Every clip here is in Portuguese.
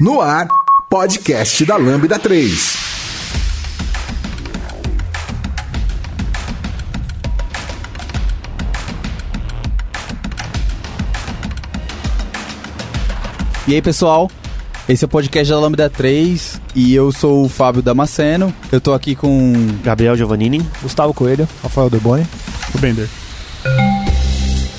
No ar, podcast da Lambda 3. E aí, pessoal? Esse é o podcast da Lambda 3 e eu sou o Fábio Damasceno. Eu tô aqui com Gabriel Giovannini, Gustavo Coelho, Rafael Deboni, o Bender.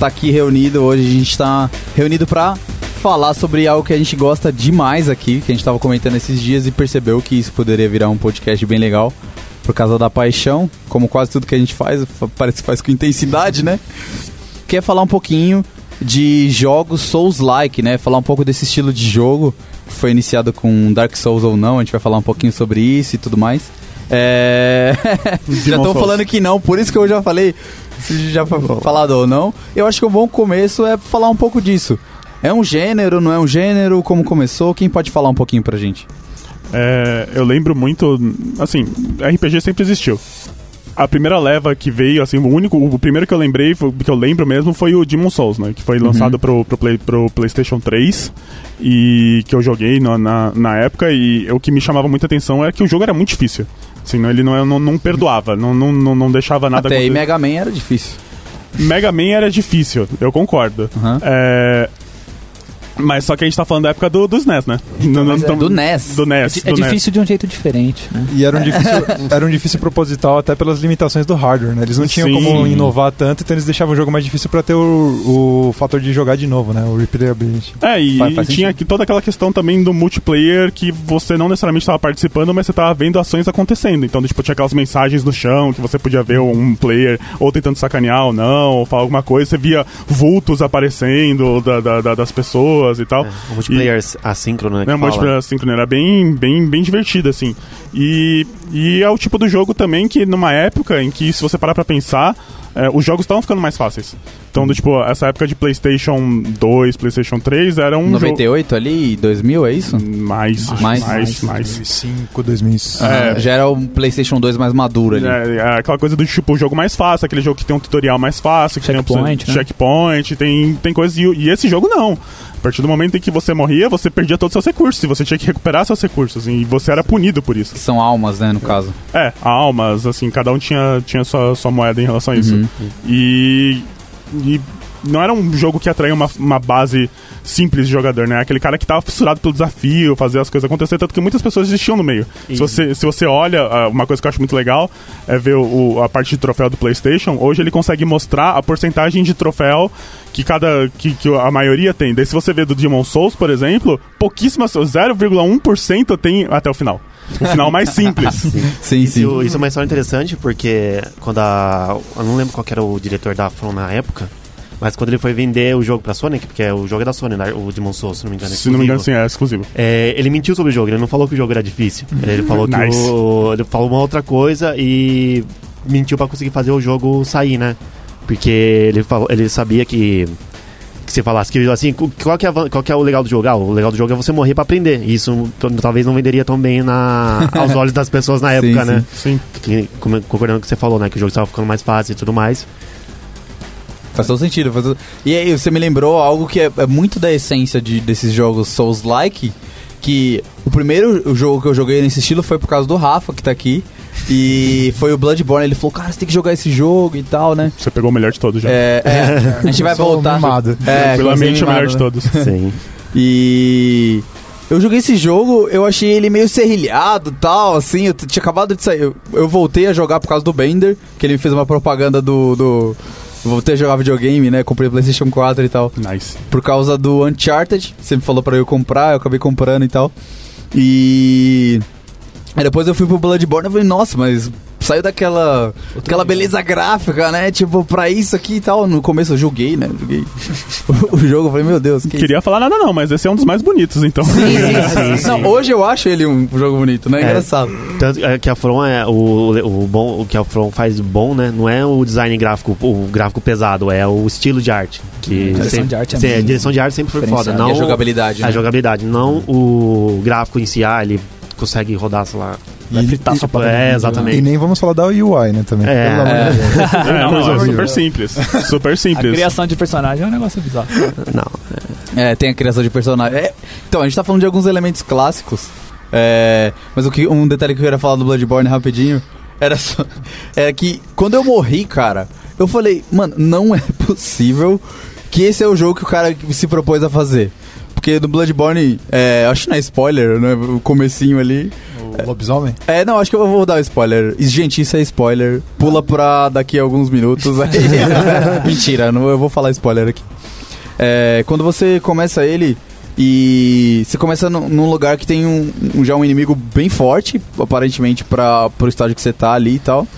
tá aqui reunido hoje, a gente tá reunido para falar sobre algo que a gente gosta demais aqui, que a gente tava comentando esses dias e percebeu que isso poderia virar um podcast bem legal por causa da paixão, como quase tudo que a gente faz, parece que faz com intensidade, né? Quer falar um pouquinho de jogos Souls-like, né? Falar um pouco desse estilo de jogo que foi iniciado com Dark Souls ou não, a gente vai falar um pouquinho sobre isso e tudo mais. É... já estão falando que não, por isso que eu já falei se já foi falado ou não. Eu acho que o bom começo é falar um pouco disso. É um gênero, não é um gênero? Como começou? Quem pode falar um pouquinho pra gente? É, eu lembro muito, assim, RPG sempre existiu. A primeira leva que veio, assim, o único, o primeiro que eu lembrei, que eu lembro mesmo, foi o Demon Souls, né? Que foi uhum. lançado pro, pro, Play, pro PlayStation 3 e que eu joguei na, na, na época. E o que me chamava muita atenção é que o jogo era muito difícil. Assim, ele não, não, não perdoava, não, não, não deixava nada Até aí Mega Man era difícil. Mega Man era difícil, eu concordo. Uhum. É, mas só que a gente tá falando da época do, dos NES, né? Então, no, é, do NES. Do NES. É, é do difícil NES. de um jeito diferente, né? E era um difícil, era um difícil proposital até pelas limitações do hardware, né? Eles não tinham Sim. como inovar tanto, então eles deixavam o jogo mais difícil para ter o, o fator de jogar de novo, né? O replayability. É, e, faz, faz tinha aqui toda aquela questão também do multiplayer que você não necessariamente estava participando, mas você estava vendo ações acontecendo. Então, tipo, tinha aquelas mensagens no chão que você podia ver um player ou tentando sacanear ou não, ou falar alguma coisa. Você via vultos aparecendo da, da, da, das pessoas e tal. É, multiplayer e, assíncrono, né? É, multiplayer assíncrono, era bem, bem, bem divertido, assim. E, e é o tipo do jogo também que, numa época em que, se você parar pra pensar, é, os jogos estavam ficando mais fáceis. Então, do, tipo, essa época de PlayStation 2, PlayStation 3 era um. 98 jogo... ali, 2000, é isso? Mais, mais, mais. mais, 2005, 2006. É, já era um PlayStation 2 mais maduro ali. É, é, aquela coisa do tipo, o jogo mais fácil, aquele jogo que tem um tutorial mais fácil, que checkpoint, tem um né? checkpoint, tem, tem coisas. E, e esse jogo não. A partir do momento em que você morria, você perdia todos os seus recursos. E você tinha que recuperar seus recursos. E você era punido por isso. Que são almas, né, no caso. É, almas, assim, cada um tinha, tinha sua, sua moeda em relação a isso. Uhum. E, e não era um jogo que atraía uma, uma base simples de jogador, né? Aquele cara que tava fissurado pelo desafio, fazer as coisas acontecer, tanto que muitas pessoas existiam no meio. Se você, se você olha, ah, uma coisa que eu acho muito legal é ver o, a parte de troféu do PlayStation. Hoje ele consegue mostrar a porcentagem de troféu que cada que, que a maioria tem. Daí se você vê do Demon Souls, por exemplo, pouquíssimas 0,1% tem até o final. O final mais simples. sim, sim. sim. Isso, isso é uma história interessante porque quando a. Eu não lembro qual era o diretor da From na época. Mas quando ele foi vender o jogo pra Sonic, porque o jogo é da Sony, né? o Demon Souls, se não me engano. É se não me engano, sim, é exclusivo. É, ele mentiu sobre o jogo, ele não falou que o jogo era difícil. Ele falou que nice. o, ele falou uma outra coisa e mentiu para conseguir fazer o jogo sair, né? Porque ele, falou, ele sabia que que você falasse que assim, qual que, é, qual que é o legal do jogo? Ah, o legal do jogo é você morrer para aprender. Isso talvez não venderia tão bem na, aos olhos das pessoas na época, sim, né? Sim. Que, concordando com o que você falou, né? Que o jogo estava ficando mais fácil e tudo mais. Faz todo sentido. Faz todo... E aí, você me lembrou algo que é, é muito da essência de, desses jogos Souls-like, que o primeiro jogo que eu joguei nesse estilo foi por causa do Rafa, que tá aqui. E foi o Bloodborne, ele falou, cara, você tem que jogar esse jogo e tal, né? Você pegou o melhor de todos já. É, é a gente vai voltar. Mimado. É, Tranquilamente o melhor de todos. Sim. E eu joguei esse jogo, eu achei ele meio serrilhado tal, assim, eu tinha acabado de sair. Eu, eu, voltei a jogar por causa do Bender, que ele me fez uma propaganda do. do voltei a jogar videogame, né? Comprei o PlayStation 4 e tal. Nice. Por causa do Uncharted, você me falou pra eu comprar, eu acabei comprando e tal. E. Aí depois eu fui pro Bloodborne e falei, nossa, mas saiu daquela aquela beleza gráfica, né? Tipo, pra isso aqui e tal. No começo eu julguei, né? Julguei o jogo. Eu falei, meu Deus. Que Queria isso? falar nada não, mas esse é um dos mais bonitos, então. Sim, sim, sim, Não, hoje eu acho ele um jogo bonito, né? É, Engraçado. Tanto é, que a From é o, o, bom, o que a From faz bom, né? Não é o design gráfico, o gráfico pesado, é o estilo de arte. Que direção sempre, de arte é, é direção de arte sempre foi foda. Não, e a jogabilidade. A né? jogabilidade, não o gráfico em si, ah, ele consegue rodar, sei lá. Vai fritar sua É, exatamente. E nem vamos falar da UI, né, também. É, é. é. não, não, é super simples. Super simples. A criação de personagem é um negócio bizarro. Não. É, tem a criação de personagem. É, então, a gente tá falando de alguns elementos clássicos. É, mas o que, um detalhe que eu queria falar do Bloodborne rapidinho era só. É que quando eu morri, cara, eu falei, mano, não é possível que esse é o jogo que o cara se propôs a fazer. Porque no Bloodborne, é, acho que não é spoiler, né? O comecinho ali. O lobisomem? É, não, acho que eu vou dar o um spoiler. Gente, isso é spoiler. Pula pra daqui a alguns minutos. Mentira, não, eu vou falar spoiler aqui. É, quando você começa ele e você começa num lugar que tem um, um, já um inimigo bem forte, aparentemente, pra, pro estágio que você tá ali e tal.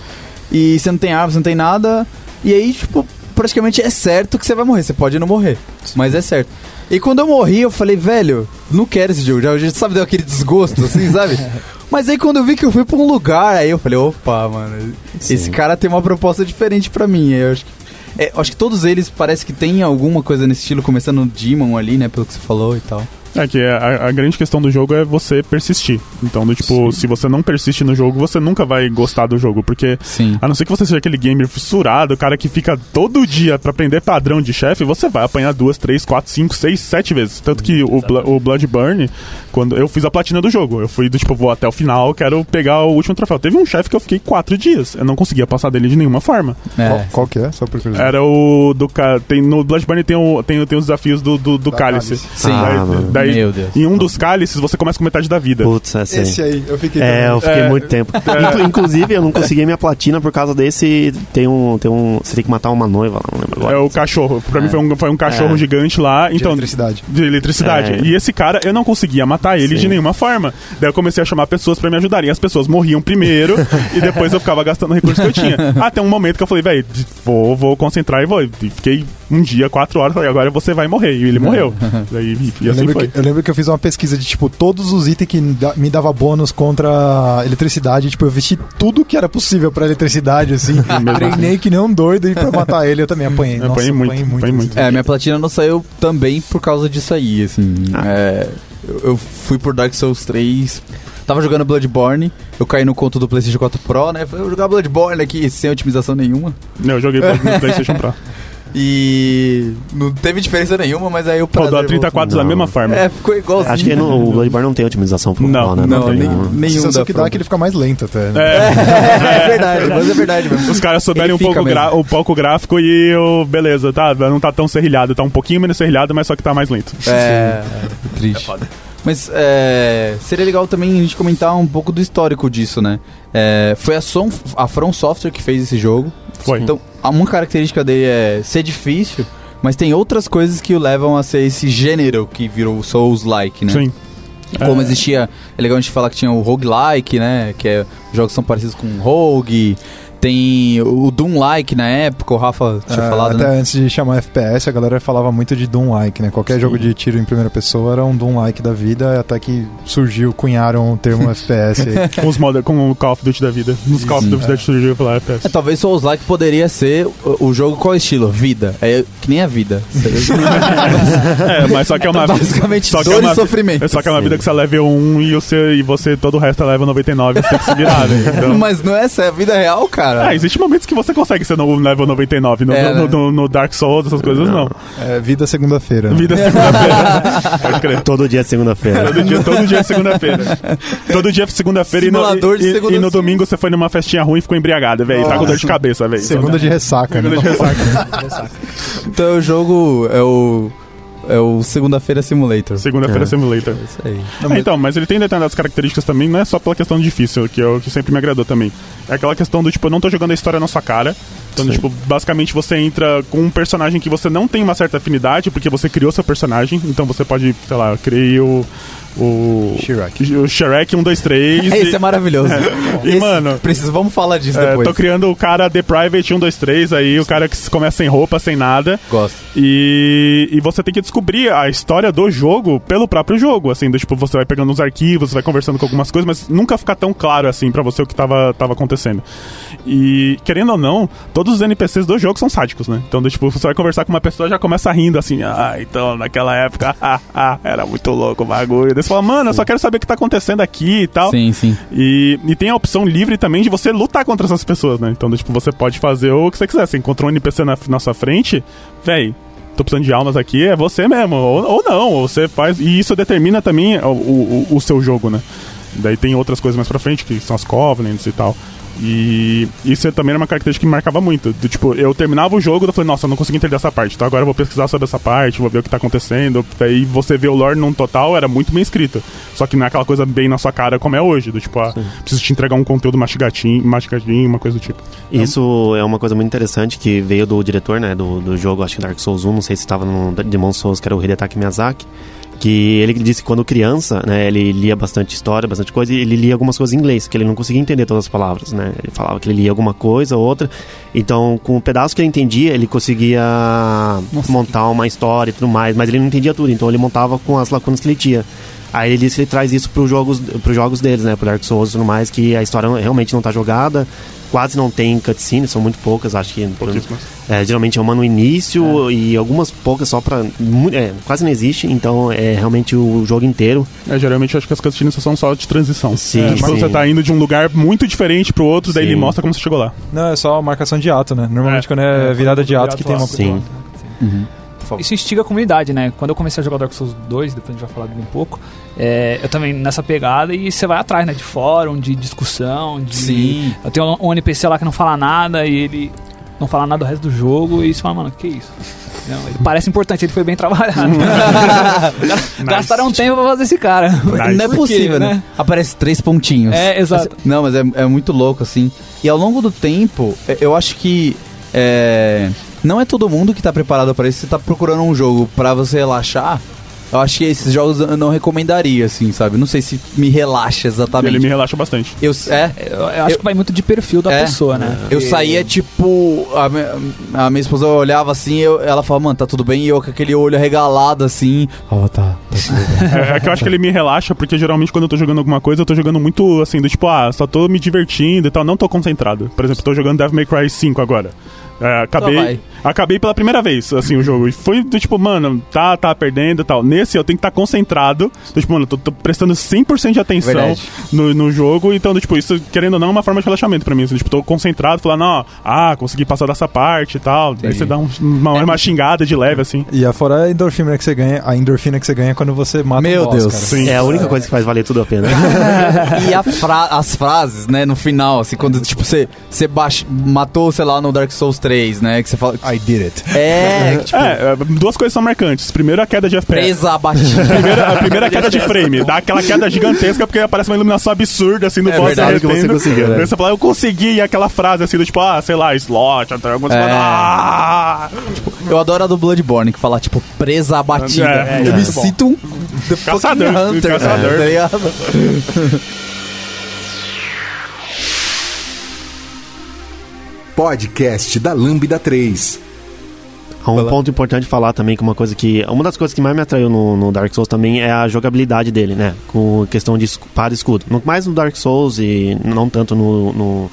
E você não tem arma, você não tem nada. E aí, tipo, praticamente é certo que você vai morrer. Você pode não morrer, mas é certo. E quando eu morri, eu falei, velho, não quero esse jogo. Já, sabe, deu aquele desgosto, assim, sabe? Mas aí quando eu vi que eu fui pra um lugar, aí eu falei, opa, mano, Sim. esse cara tem uma proposta diferente para mim. Eu acho que, é, acho que todos eles parece que tem alguma coisa nesse estilo, começando no Demon ali, né, pelo que você falou e tal. É que a, a, grande questão do jogo é você persistir. Então, do, tipo, Sim. se você não persiste no jogo, você nunca vai gostar do jogo. Porque, Sim. a não ser que você seja aquele gamer fissurado, o cara que fica todo dia para aprender padrão de chefe, você vai apanhar duas, três, quatro, cinco, seis, sete vezes. Tanto que o, o Bloodburn, quando eu fiz a platina do jogo, eu fui do tipo, vou até o final, quero pegar o último troféu. Teve um chefe que eu fiquei quatro dias. Eu não conseguia passar dele de nenhuma forma. É. Qual, qual, que é? Só por curiosidade. Era o do. Tem, no Bloodburn tem, o, tem, tem os desafios do, do, do cálice. cálice. Sim. Ah, daí, Meu Deus. Em um dos cálices, você começa com metade da vida. Putz, esse, esse aí, eu fiquei. É, eu fiquei é, muito tempo. É. Inclusive, eu não consegui minha platina por causa desse. Tem um. Tem um você tem que matar uma noiva, não lembro agora. É o cachorro. Pra mim foi um, foi um cachorro é. gigante lá. Então, de eletricidade. De eletricidade. É. E esse cara, eu não conseguia matar ele Sim. de nenhuma forma. Daí eu comecei a chamar pessoas pra me ajudarem. As pessoas morriam primeiro e depois eu ficava gastando o recurso que eu tinha. Até um momento que eu falei, velho, vou, vou concentrar e vou. E fiquei um dia, quatro horas, falei, agora você vai morrer. E ele morreu. Daí, e assim eu, lembro que, eu lembro que eu fiz uma pesquisa de, tipo, todos os itens que me dava bônus contra eletricidade. Tipo, eu vesti tudo que era possível pra eletricidade, assim. Treinei que nem um doido e pra matar ele eu também apanhei. Eu Nossa, apanhei muito, apanhei muito. Apanhei muito. É, minha platina não saiu também por causa disso aí, assim. Ah. É, eu, eu fui por Dark Souls 3 Tava jogando Bloodborne, eu caí no conto do PlayStation 4 Pro, né? Falei, vou jogar Bloodborne aqui sem otimização nenhuma. Não, eu joguei no PlayStation Pro. E não teve diferença nenhuma, mas aí o Rodou a 30 quadros da mesma forma. É, ficou igualzinho. Acho que no, o Bloodborne não tem otimização pro não, né? Não, não, nem, nenhum. A que dá é que ele fica mais lento até. Né? É. é, verdade, mas é verdade mesmo. Os caras souberem um pouco, um pouco gráfico e o. Beleza, tá? Não tá tão serrilhado, tá um pouquinho menos serrilhado, mas só que tá mais lento. É, é triste. É mas é, seria legal também a gente comentar um pouco do histórico disso, né? É, foi a, Som, a From Software que fez esse jogo. Foi. Então, uma característica dele é ser difícil, mas tem outras coisas que o levam a ser esse gênero que virou Souls-like, né? Sim. Como é. existia, é legal a gente falar que tinha o roguelike, né? Que é jogos que são parecidos com rogue. Tem o Doom-like na época, o Rafa tinha é, falado. Até né? antes de chamar FPS, a galera falava muito de Doom-like, né? Qualquer Sim. jogo de tiro em primeira pessoa era um Doom-like da vida, até que surgiu, cunharam o termo FPS. com os com o Call of Duty da vida. Nos Call of Duty é. surgiu falar FPS. É, talvez Souls-like poderia ser o, o, jogo qual estilo? Vida. É que nem a vida. é, mas só que é uma vida. Basicamente, só dor é uma, e sofrimento. Só que é uma vida que você é leva 1 e você, e você todo o resto é leva 99, você tem que se virar, né? Então... Mas não é essa, é a vida real, cara cara. Ah, existe momentos que você consegue ser no level 99. No, é, no, né? no, no Dark Souls, essas coisas não. É vida segunda-feira. Vida segunda-feira. Pode crer. Todo dia é segunda-feira. Todo dia, todo dia é segunda-feira. todo dia é segunda-feira e, no, e, e, no domingo você foi numa festinha ruim e ficou embriagada, velho. Tá com dor de cabeça, velho. Segunda de ressaca, Segunda né? de ressaca. então o jogo é o é o Segunda-feira Simulator. Segunda-feira é. Simulator. É isso aí. É, então, mas ele tem determinadas características também, não é só pela questão difícil, que é o que sempre me agradou também. É aquela questão do tipo, eu não tô jogando a história na sua cara. Então, Sim. tipo, basicamente você entra com um personagem que você não tem uma certa afinidade, porque você criou seu personagem. Então você pode, sei lá, criei o o. Shrek. O Shrek 1, 2, 3. Esse e, é maravilhoso. e, Esse, mano. Preciso, vamos falar disso é, depois. Tô criando o cara The Private 1, 2, 3, aí o cara que começa sem roupa, sem nada. Gosto. E, e você tem que descobrir a história do jogo pelo próprio jogo. Assim, do, tipo, você vai pegando uns arquivos, vai conversando com algumas coisas, mas nunca fica tão claro assim para você o que tava, tava acontecendo. E, querendo ou não, todos os NPCs do jogo são sádicos, né? Então, tipo, você vai conversar com uma pessoa já começa rindo assim, ah, então naquela época, ah, ah, era muito louco o bagulho. Daí você fala, mano, eu só quero saber o que tá acontecendo aqui e tal. Sim, sim. E, e tem a opção livre também de você lutar contra essas pessoas, né? Então, tipo, você pode fazer o que você quiser. Você encontrou um NPC na, na sua frente, véi, tô precisando de almas aqui, é você mesmo. Ou, ou não, ou você faz. E isso determina também o, o, o seu jogo, né? Daí tem outras coisas mais pra frente, que são as Covenants e tal. E isso também era uma característica que me marcava muito. Do, tipo, eu terminava o jogo e eu falei, nossa, eu não consegui entender essa parte. Então agora eu vou pesquisar sobre essa parte, vou ver o que tá acontecendo. Aí você vê o lore num total, era muito bem escrito. Só que não é aquela coisa bem na sua cara como é hoje. Do tipo, ah, preciso te entregar um conteúdo mastigadinho, mastigadinho, uma coisa do tipo. Isso é uma coisa muito interessante que veio do diretor, né, do, do jogo, acho que Dark Souls 1, não sei se estava no Demon Souls, que era o Hidetaki Miyazaki que ele disse que quando criança, né, ele lia bastante história, bastante coisa, e ele lia algumas coisas em inglês, que ele não conseguia entender todas as palavras, né? Ele falava que ele lia alguma coisa ou outra. Então, com o pedaço que ele entendia, ele conseguia Nossa, montar uma história e tudo mais, mas ele não entendia tudo, então ele montava com as lacunas que ele tinha. Aí ele disse que ele traz isso para os jogos, pros jogos deles, né? Pro Dark Souls e tudo mais, que a história realmente não está jogada, quase não tem cutscenes, são muito poucas, acho que. É, geralmente é uma no início é. e algumas poucas só pra. É, quase não existe, então é realmente o jogo inteiro. É, geralmente eu acho que as cutscenes são só de transição. Sim, é, tipo, sim. você tá indo de um lugar muito diferente pro outro, sim. daí ele mostra como você chegou lá. Não, é só marcação de ato, né? Normalmente é. quando é, é virada de ato que tem uma. Sim. Uhum. Isso instiga a comunidade, né? Quando eu comecei a jogar Dark Souls 2, depois a gente vai falar dele um pouco, é, eu também nessa pegada e você vai atrás, né? De fórum, de discussão, de. Sim. Eu tenho um NPC lá que não fala nada e ele não fala nada do resto do jogo e você fala, mano, que isso? Não, ele parece importante, ele foi bem trabalhado. nice. Gastaram tempo pra fazer esse cara. Nice. Não é possível, né? né? Aparece três pontinhos. É, exato. Não, mas é, é muito louco, assim. E ao longo do tempo, eu acho que. É, não é todo mundo que tá preparado para isso. Você tá procurando um jogo para você relaxar. Eu acho que esses jogos eu não recomendaria, assim, sabe? Não sei se me relaxa exatamente. Ele me relaxa bastante. Eu, é, eu, eu acho eu, que vai muito de perfil da é, pessoa, né? Eu saía, tipo. A minha, a minha esposa olhava assim, eu, ela falava, mano, tá tudo bem? E eu com aquele olho regalado assim. Oh, tá, tá tudo bem. é, é, que eu acho que ele me relaxa, porque geralmente quando eu tô jogando alguma coisa, eu tô jogando muito assim, do tipo, ah, só tô me divertindo e tal, não tô concentrado. Por exemplo, tô jogando Devil May Cry 5 agora. É, acabei, acabei pela primeira vez, assim, o jogo. E foi do tipo, mano, tá, tá perdendo e tal. Nesse eu tenho que estar tá concentrado. Do, tipo, mano, tô, tô prestando 100% de atenção no, no jogo. Então, do, tipo, isso, querendo ou não, é uma forma de relaxamento pra mim. Assim, tipo, tô concentrado, falando, ó, ah, consegui passar dessa parte e tal. Entendi. Aí você dá um, uma, é. uma xingada de leve, assim. E afora a endorfina que você ganha, a endorfina que você ganha quando você mata Meu um boss, Deus. Sim. É a única coisa que faz valer tudo a pena. e fra as frases, né, no final, assim, quando, tipo, você, você matou, sei lá, no Dark Souls 3 3, né? Que você fala. I did it. É, tipo, é, duas coisas são marcantes. Primeiro, a queda de FPS. Presa abatida. Primeiro, a primeira queda de frame. Dá aquela queda gigantesca porque aparece uma iluminação absurda assim no é boss verdade que você conseguiu, né? Você fala, eu consegui, e aquela frase assim do tipo, ah, sei lá, slot, até algumas é. ah! tipo, Eu adoro a do Bloodborne, que fala, tipo, presa abatida. É, eu me sinto um caçador, Hunter, caçador. tá ligado? podcast da Lambda 3. Um ponto importante de falar também, que uma coisa que. Uma das coisas que mais me atraiu no, no, Dark Souls também é a jogabilidade dele, né? Com questão de espada e escudo. Mais no Dark Souls e não tanto no, no,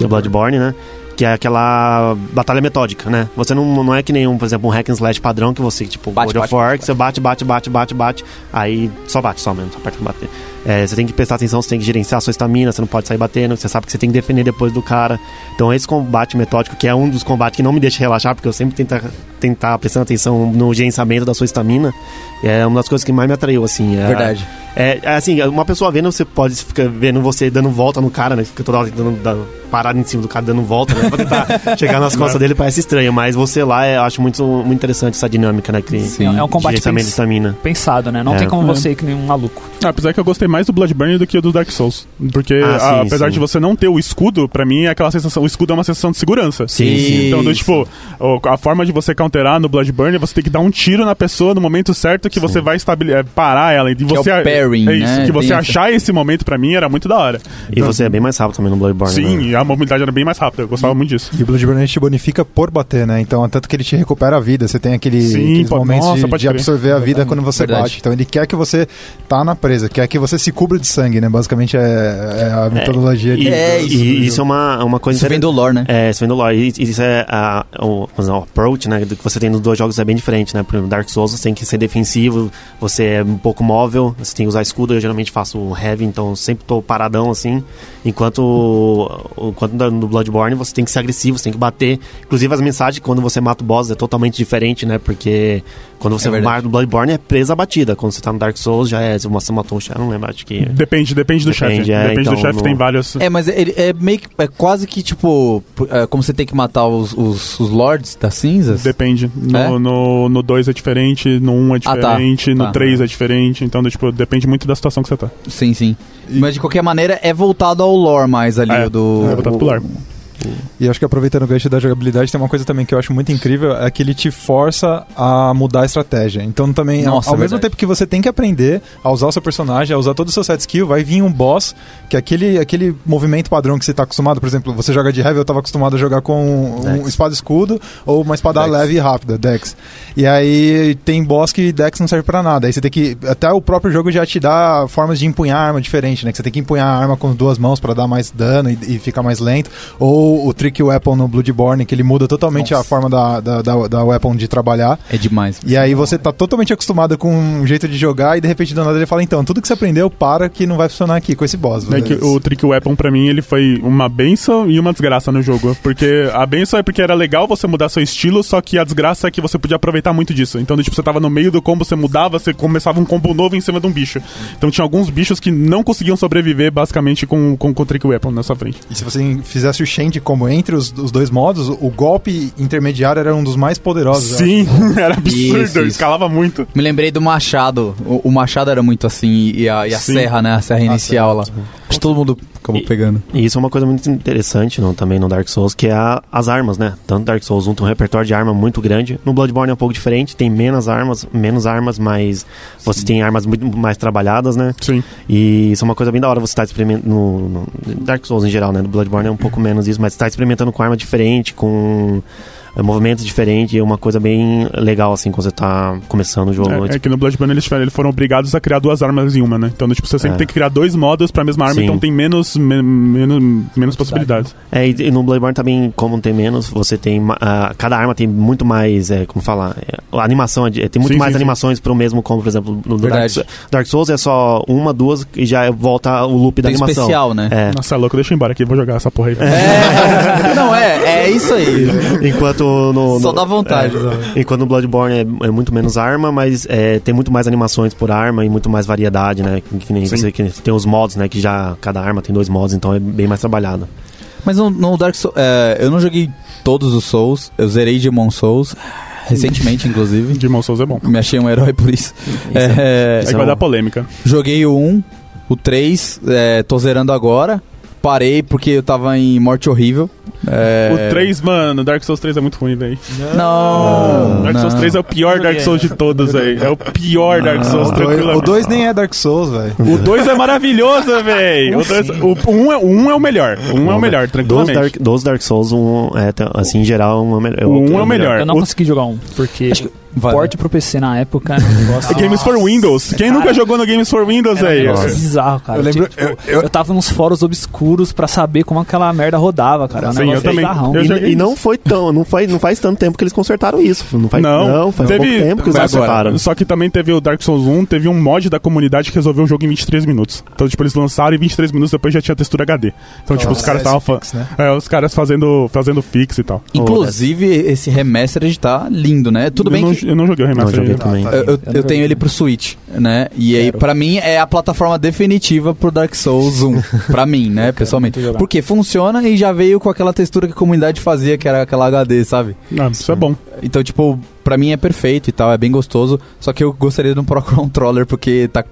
no Bloodborne, né? Que é aquela batalha metódica, né? Você não, não é que nenhum, por exemplo, um hack and slash padrão que você, tipo, bate, God of War, que você bate, bate, bate, bate, bate, aí só bate só mesmo, só aperta bater. É, você tem que prestar atenção, você tem que gerenciar a sua estamina, você não pode sair batendo, você sabe que você tem que defender depois do cara. Então esse combate metódico, que é um dos combates que não me deixa relaxar, porque eu sempre tento tentar prestando atenção no gerenciamento da sua estamina, é uma das coisas que mais me atraiu, assim. É, Verdade. É, é, assim, uma pessoa vendo, você pode ficar vendo você dando volta no cara, né? Fica toda hora tentando dar, parado em cima do cara dando volta, né? Pra tentar chegar nas costas dele parece estranho, mas você lá, eu acho muito, muito interessante essa dinâmica, né? Que, Sim. É um combate pens estamina. pensado, né? Não é. tem como você ir que nem um maluco. Ah, apesar que eu gostei mais do Bloodburn do que do Dark Souls. Porque ah, sim, a, apesar sim. de você não ter o escudo, pra mim é aquela sensação. O escudo é uma sensação de segurança. Sim, sim. Então, do, tipo, a forma de você counterar no Bloodburn é você ter que dar um tiro na pessoa no momento certo que você vai é, parar ela. E você, é o pairing, é isso, né? que você achar esse momento pra mim era muito da hora. E então, você é bem mais rápido também no Bloodborne. Sim, né? e a mobilidade era bem mais rápida. Eu gostava muito disso. E o Bloodborne te bonifica por bater, né? Então, tanto que ele te recupera a vida. Você tem aquele, Sim, aqueles pô, momentos nossa, de, de absorver a vida quando você Verdade. bate. Então, ele quer que você tá na presa, quer que você se cubra de sangue, né? Basicamente é, é a é, metodologia. É, e, é isso. E isso é uma, uma coisa... Isso vem do lore, né? É, isso vem do lore. E isso é a, o, o approach, né? Que você tem nos dois jogos é bem diferente, né? Por Dark Souls você tem que ser defensivo, você é um pouco móvel, você tem que usar escudo. Eu geralmente faço heavy, então sempre tô paradão assim. Enquanto, enquanto no Bloodborne você tem que ser agressivo, você tem que bater. Inclusive as mensagens quando você mata o boss é totalmente diferente, né? Porque quando você é mata no Bloodborne é presa batida. Quando você tá no Dark Souls já é. Você matou um chefe, não lembro, acho que. Depende, depende do chefe. É, depende então, do chefe, no... tem vários. É, mas ele é meio que. É quase que tipo. É, como você tem que matar os, os, os Lords das cinzas? Depende. No 2 é? é? diferente, no 1 um é diferente, ah, tá. no 3 tá. é diferente. Então, tipo, depende muito da situação que você tá. Sim, sim. E... Mas de qualquer maneira é voltado ao lore mais ali é, do. É voltado pro lore. E acho que aproveitando o gancho da jogabilidade, tem uma coisa também que eu acho muito incrível, é que ele te força a mudar a estratégia. Então também, Nossa, ao, ao é mesmo tempo que você tem que aprender a usar o seu personagem, a usar todo o seu set skill, vai vir um boss que é aquele, aquele movimento padrão que você está acostumado, por exemplo, você joga de heavy, eu estava acostumado a jogar com um espada escudo ou uma espada Dex. leve e rápida, Dex. E aí tem boss que Dex não serve para nada. Aí você tem que até o próprio jogo já te dá formas de empunhar arma diferente, né? Que você tem que empunhar a arma com duas mãos para dar mais dano e, e ficar mais lento, ou o, Trick Weapon no Bloodborne, que ele muda totalmente Nossa. a forma da, da, da, da, Weapon de trabalhar. É demais. E aí você tá totalmente acostumado com um jeito de jogar e de repente do nada ele fala, então, tudo que você aprendeu, para que não vai funcionar aqui com esse boss. É que o Trick Weapon pra mim, ele foi uma benção e uma desgraça no jogo. Porque a benção é porque era legal você mudar seu estilo, só que a desgraça é que você podia aproveitar muito disso. Então, tipo, você tava no meio do combo, você mudava, você começava um combo novo em cima de um bicho. Então tinha alguns bichos que não conseguiam sobreviver basicamente com, com, com o Trick Weapon na sua frente. E se você fizesse o change como entre os, os dois modos, o golpe intermediário era um dos mais poderosos. Sim, era absurdo, isso, isso. escalava muito. Me lembrei do machado. O, o machado era muito assim, e a, e a serra, né? A serra inicial lá. Acho todo mundo acabou e, pegando. E isso é uma coisa muito interessante no, também no Dark Souls, que é a, as armas, né? Tanto Dark Souls 1 tem um repertório de arma muito grande. No Bloodborne é um pouco diferente, tem menos armas, menos armas, mas você tem armas muito mais trabalhadas, né? Sim. E isso é uma coisa bem da hora você estar tá experimentando. No, no, Dark Souls em geral, né? No Bloodborne é um pouco menos isso, mas você tá experimentando com arma diferente, com movimentos diferentes é uma coisa bem legal, assim, quando você tá começando o jogo. É, é que no Bloodborne eles, eles foram obrigados a criar duas armas em uma, né? Então, tipo, você sempre é. tem que criar dois modos pra mesma arma, Sim. então tem menos, me, menos, menos possibilidades. É, e, e, no Bloodborne também, como tem menos, você tem. Uh, cada arma tem muito mais, é, como falar, é, a animação, é tem muito sim, mais sim, animações sim. pro mesmo, como, por exemplo, no Dark, Dark, Souls é só uma, duas e já volta o loop da tem animação. especial, né? É. Nossa, é louco, deixa eu ir embora aqui, vou jogar essa porra aí. É. Não, é, é isso aí. Enquanto no, Só dá vontade. É, enquanto no Bloodborne é, é, muito menos arma, mas é, tem muito mais animações por arma e muito mais variedade, né? Que nem você que tem os modos, né? Que já cada arma tem dois modos, então é bem mais trabalhado. Mas no, no Dark Souls, é, eu não joguei todos os Souls, eu zerei Demon Souls. Recentemente, inclusive. Demon Souls é bom. Me achei um herói por isso. isso é, é, é que vai dar polêmica. Joguei o 1, o 3, é, tô zerando agora parei porque eu tava em Morte Horrível. É... O 3, mano, Dark Souls 3 é muito ruim, velho. Não, Dark Souls 3 é o pior Dark Souls de todos, velho. É o pior Dark Souls, tranquilo. O 2 nem é Dark Souls, velho. O 2 é maravilhoso, velho. O 1 um é, um é o melhor. O 1 um é o melhor, tranquilamente. Dos Dark, dos Dark Souls, um, é, assim, em geral, um é, melhor. O 1 um é o melhor. Eu não consegui jogar um, porque... Vai. Porte pro PC na época. Nossa. Games for Windows. Quem cara, nunca jogou no Games for Windows aí? É bizarro, cara. Eu, lembro, tipo, eu, eu, eu, tava nos fóruns obscuros pra saber como aquela merda rodava, cara. Sim, eu também. E, e, não foi tão, não faz, não faz tanto tempo que eles consertaram isso. Não faz, não, não faz teve, pouco tempo que eles consertaram. Só que também teve o Dark Souls 1, teve um mod da comunidade que resolveu o jogo em 23 minutos. Então, tipo, eles lançaram e 23 minutos depois já tinha textura HD. Então, tipo, os caras estavam. Né? É, os caras fazendo, fazendo fix e tal. Inclusive, esse remastered tá lindo, né? Tudo bem não, que. Eu não joguei o remaster. Não joguei também. Eu, eu, eu tenho ele pro Switch, né? E aí, pra mim, é a plataforma definitiva pro Dark Souls 1. pra mim, né, pessoalmente. Porque funciona e já veio com aquela textura que a comunidade fazia, que era aquela HD, sabe? Ah, isso é bom. Então, tipo, pra mim é perfeito e tal, é bem gostoso. Só que eu gostaria de um Pro Controller, porque tá.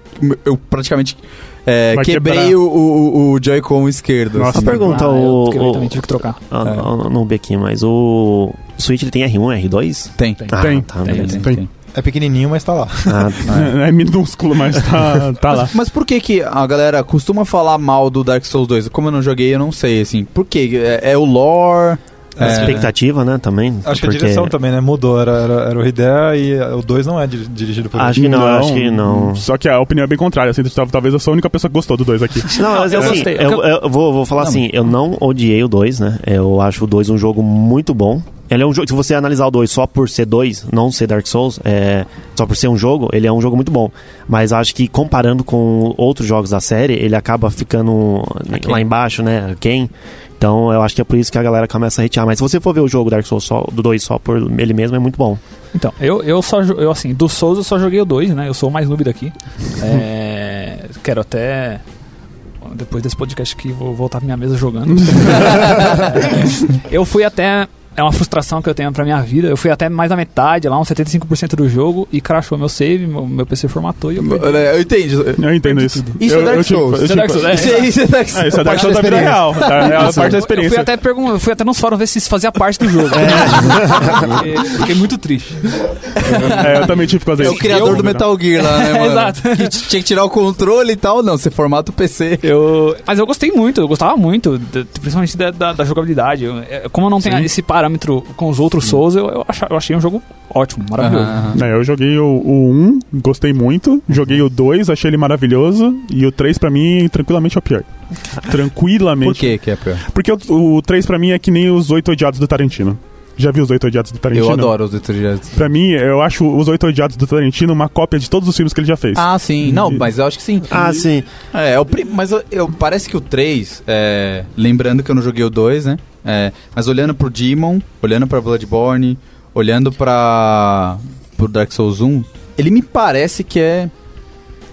Eu praticamente. É, quebrei o, o, o Joy-Con esquerdo. Nossa, Uma pergunta, Ah, o, eu, o, também tive que trocar. ah, É. não, não bequinho, mas o Switch ele tem R1, R2? Tem. Tem. Ah, Tem. tá, Tem, beleza. tem, tem. É pequenininho, mas tá lá. Ah, É, é minúsculo, mas tá, tá lá. Mas, mas por que que a galera costuma falar mal do Dark Souls 2? Como eu não joguei, eu não sei, assim. Por quê? É, é o lore? A É. expectativa, né, também. Acho que a direção também, né? Mudou. Era, era, era o Hidea e o 2 não é dir- dirigido por Acho que não, acho que não. Só que a opinião é bem contrária. Assim, tal- talvez eu sou a única pessoa que gostou do 2 aqui. Não, mas eu assim, gostei. eu, eu vou, vou falar Não, assim, eu não odiei o 2, né? Eu acho o 2 um jogo muito bom. Ele é um jogo, se você analisar o 2 só por ser 2, não ser Dark Souls, é, só por ser um jogo, ele é um jogo muito bom. Mas acho que comparando com outros jogos da série, ele acaba ficando Aquém. lá embaixo, né? Quem? Então eu acho que é por isso que a galera começa a hatear. Mas se você for ver o jogo Dark Souls só, do 2 só por ele mesmo, é muito bom. Então, eu, eu só, eu assim, do Souls eu só joguei o 2, né? Eu sou o mais noob daqui. É, quero até. Depois desse podcast aqui, vou voltar pra minha mesa jogando. eu fui até. É uma frustração que eu tenho pra minha vida. Eu fui até mais da metade, lá uns 75% do jogo, e crashou meu save, meu, meu PC formatou e eu perdi. Eu entendi. Eu entendo isso. Isso eu, é Dark eu, Souls. eu, Isso é Dark Souls, é. Isso é, é Dark É, Souls. isso é Dark Souls da da vida real. Tá? É a parte da Eu fui, experiência. até pergun- eu fui até nos fóruns ver se isso fazia parte do jogo. Fiquei, fiquei muito triste. É, eu também tive que fazer É isso. o criador Eu- do Metal Gear lá, né, mano? Exato. Que tinha que tirar o controle e tal. Não, você formata o PC. Eu, mas eu gostei muito, eu gostava muito, principalmente da, da- da jogabilidade. Eu- é, como eu não tenho esse parâmetro com os outros Souls, eu, eu, acha- eu achei um jogo ótimo, maravilhoso. Aham. É, eu joguei o, o 1, gostei muito. Joguei o 2, achei ele maravilhoso. E o 3, pra mim, tranquilamente é o pior. Tranquilamente. Por que que é pior? Porque o, o 3, pra mim, é que nem os Oito Odiados do Tarantino. Já viu os Oito Odiados do Tarantino? Eu adoro os detergentes. Pra mim, eu acho os Oito Odiados do Tarantino uma cópia de todos os filmes que ele já fez. Ah, sim. Não, mas eu acho que sim. Ah, sim. É, é o mas eu, eu- parece que o 3, é, lembrando que eu não joguei o 2, né? É, mas olhando pro Demon, olhando pra Bloodborne, olhando pra pro Dark Souls 1, ele me parece que é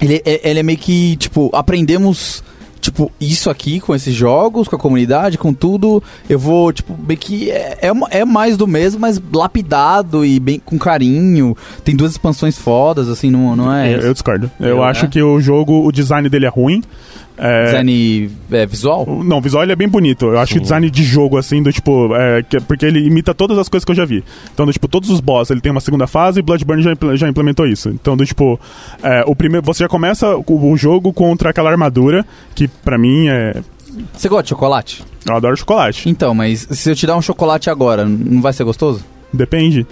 ele, é- ele é meio que, tipo, aprendemos tipo isso aqui com esses jogos, com a comunidade, com tudo. Eu vou, tipo, meio que é, é, é mais do mesmo, mas lapidado e bem com carinho. Tem duas expansões fodas, assim, não, não é? eu, eu discordo. Eu, Eu, acho é? que o jogo, o design dele é ruim. É, Design é, visual? Não, visual ele é bem bonito. Eu acho que o design de jogo, assim, do tipo. É, que- porque ele imita todas as coisas que eu já vi. Então, do tipo, todos os boss, ele tem uma segunda fase e Bloodborne já, impl- já implementou isso. Então, do tipo, é, o primeiro. Você já começa o, o jogo contra aquela armadura, que pra mim é. Você gosta de chocolate? Eu adoro chocolate. Então, mas se eu te dar um chocolate agora, não vai ser gostoso? Depende.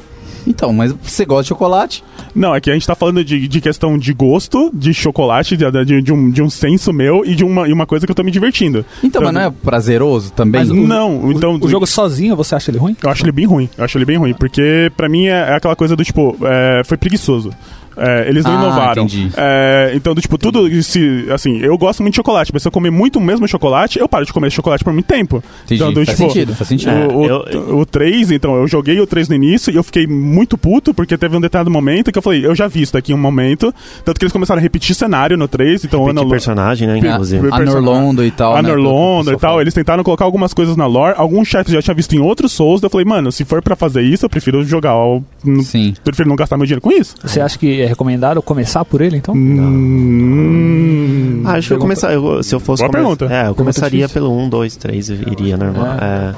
Então, mas você gosta de chocolate? Não, é que a gente tá falando de, de questão de gosto, de chocolate, de, de, de um, de um senso meu e de uma, e uma coisa que eu tô me divertindo. Então, Então, mas não é prazeroso também? Mas o- não, então. O jogo sozinho, você acha ele ruim? Eu acho ele bem ruim. Eu acho ele bem ruim. Porque pra mim é, é aquela coisa do tipo, é, foi preguiçoso. É, eles não Ah, inovaram. É, então, do tipo, tudo. Se, assim, eu gosto muito de chocolate, mas se eu comer muito o mesmo chocolate, eu paro de comer chocolate por muito tempo. Entendi. Então, do, faz tipo, sentido, faz sentido. É, O, o, eu- o 3, então, eu joguei o 3 no início e eu fiquei muito puto, porque teve um determinado momento que eu falei, eu já vi isso daqui um momento. Tanto que eles começaram a repetir cenário no 3, então Ana personagem, né, inclusive. A Norlondo e tal. a né, Norlondo o e tal, eles tentaram colocar algumas coisas na lore. Alguns chefes já tinha visto em outros Souls, daí eu falei, mano, se for pra fazer isso, eu prefiro jogar. Eu. Sim. prefiro não gastar meu dinheiro com isso. Você acha que é recomendado começar por ele, então? Hum, Ah, acho que eu começar. eu- se eu fosse. Boa pergunta. É, eu começaria pelo 1, 2, 3, iria normal. É. É,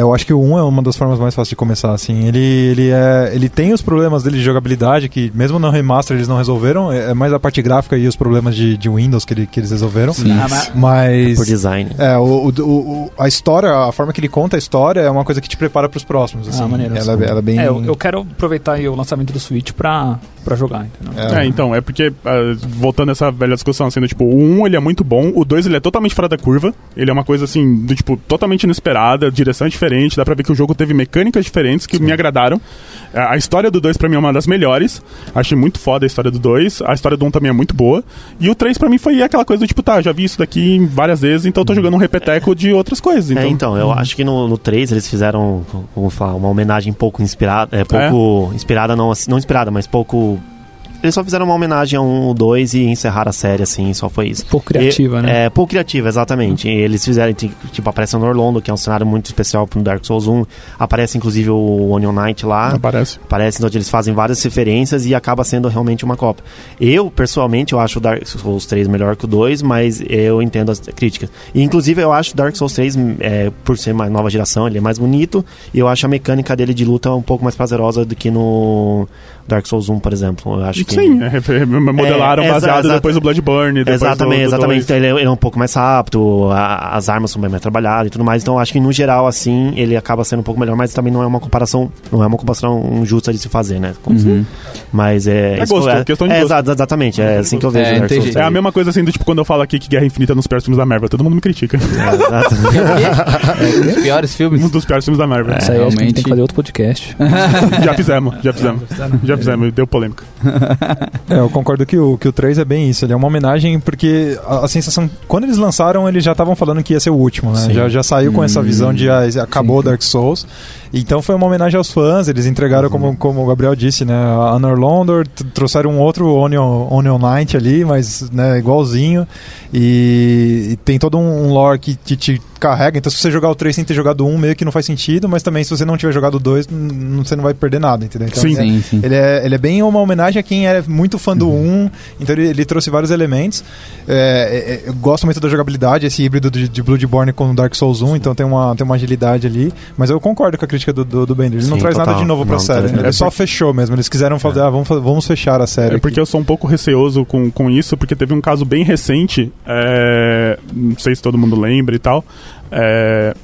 eu acho que o 1 é uma das formas mais fáceis de começar, assim. Ele, ele, é, ele tem os problemas dele de jogabilidade, que mesmo no remaster eles não resolveram, é é mais a parte gráfica e os problemas de, de Windows que, ele- que eles resolveram. Sim. Ah, mas- Mas. Por design. É, o, o- o- a história, a forma que ele conta a história é uma coisa que te prepara pros próximos. Assim. Ah, maneiro. ela, é- ela é bem. É, eu, eu quero aproveitar aí o lançamento do Switch pra, pra jogar, entendeu? É, então, é porque, ah, voltando a essa velha discussão, assim, do tipo, o 1 ele é muito bom, o 2 ele é totalmente fora da curva, ele é uma coisa assim, do tipo, totalmente inesperada, direção é diferente, dá pra ver que o jogo teve mecânicas diferentes que Sim. me agradaram. A história do 2 pra mim é uma das melhores. Achei muito foda a história do 2. A história do 1 um também é muito boa. E o 3 pra mim foi aquela coisa do tipo, tá, já vi isso daqui várias vezes, então tô jogando um repeteco de outras coisas. Então, é, então eu acho que no, no 3 eles fizeram, vamos falar, uma homenagem pouco inspirada. É, pouco é? inspirada, não, não inspirada, mas pouco eles só fizeram uma homenagem a um, dois e encerraram a série, assim, só foi isso. Pouco criativa, e, né? É, pouco criativa, exatamente. eles fizeram, tipo, aparece o Norlondo, que é um cenário muito especial pro Dark Souls 1. Aparece, inclusive, o Onion Knight lá. Aparece. Aparece, então eles fazem várias referências e acaba sendo realmente uma cópia. Eu, pessoalmente, eu acho o Dark Souls 3 melhor que o 2, mas eu entendo as críticas. E, inclusive, eu acho o Dark Souls 3, é, por ser mais nova geração, ele é mais bonito, e eu acho a mecânica dele de luta um pouco mais prazerosa do que no Dark Souls 1, por exemplo. Eu acho que Sim, é, modelaram é, baseado depois do Bloodborne. Depois exatamente, do, do exatamente. Então, ele, é, ele, é, um pouco mais rápido, a, as armas são bem mais trabalhadas e tudo mais. Então eu acho que no geral, assim, ele acaba sendo um pouco melhor, mas também não é uma comparação, não é uma comparação justa de se fazer, né? Uhum. Mas é. É gosto, é, questão de é, gosto. Exatamente, é assim que eu vejo. É, é a mesma coisa assim do tipo quando eu falo aqui que Guerra Infinita é nos piores filmes da Marvel, todo mundo me critica. É, um dos piores filmes. Um dos piores filmes da Marvel. É, Isso aí realmente... a gente tem que fazer outro podcast. já fizemos, já fizemos. Já fizemos, deu polêmica. É, eu concordo que o, que o 3 é bem isso. Ele é uma homenagem porque a, a sensação. Quando eles lançaram, eles já estavam falando que ia ser o último, né? Já, já saiu com essa visão de ah, acabou Sim. Dark Souls. Então foi uma homenagem aos fãs. Eles entregaram, uhum. como, como o Gabriel disse, né? A Honor Londor, trouxeram um outro Onion, Onion Knight ali, mas né, igualzinho. E, e tem todo um lore que te, te carrega. Então, se você jogar o 3 sem ter jogado 1, meio que não faz sentido, mas também se você não tiver jogado o 2, você não vai perder nada, entendeu? Então, sim, ele, sim, é, sim. Ele, é, ele é bem uma homenagem a quem é muito fã do uhum. 1, então ele, ele, trouxe vários elementos. É, é, é, eu gosto muito da jogabilidade, esse híbrido de, de Bloodborne com Dark Souls 1, então tem uma, tem uma agilidade ali. Mas eu concordo com a crítica do, do, do Bender. Ele sim, não traz total. nada de novo pra não, série. Ele só fechou mesmo. Eles quiseram fazer, ah, vamos, vamos fechar a série. É porque aqui. eu sou um pouco receoso com, com isso, porque teve um caso bem recente, não sei se todo mundo lembra e tal, é,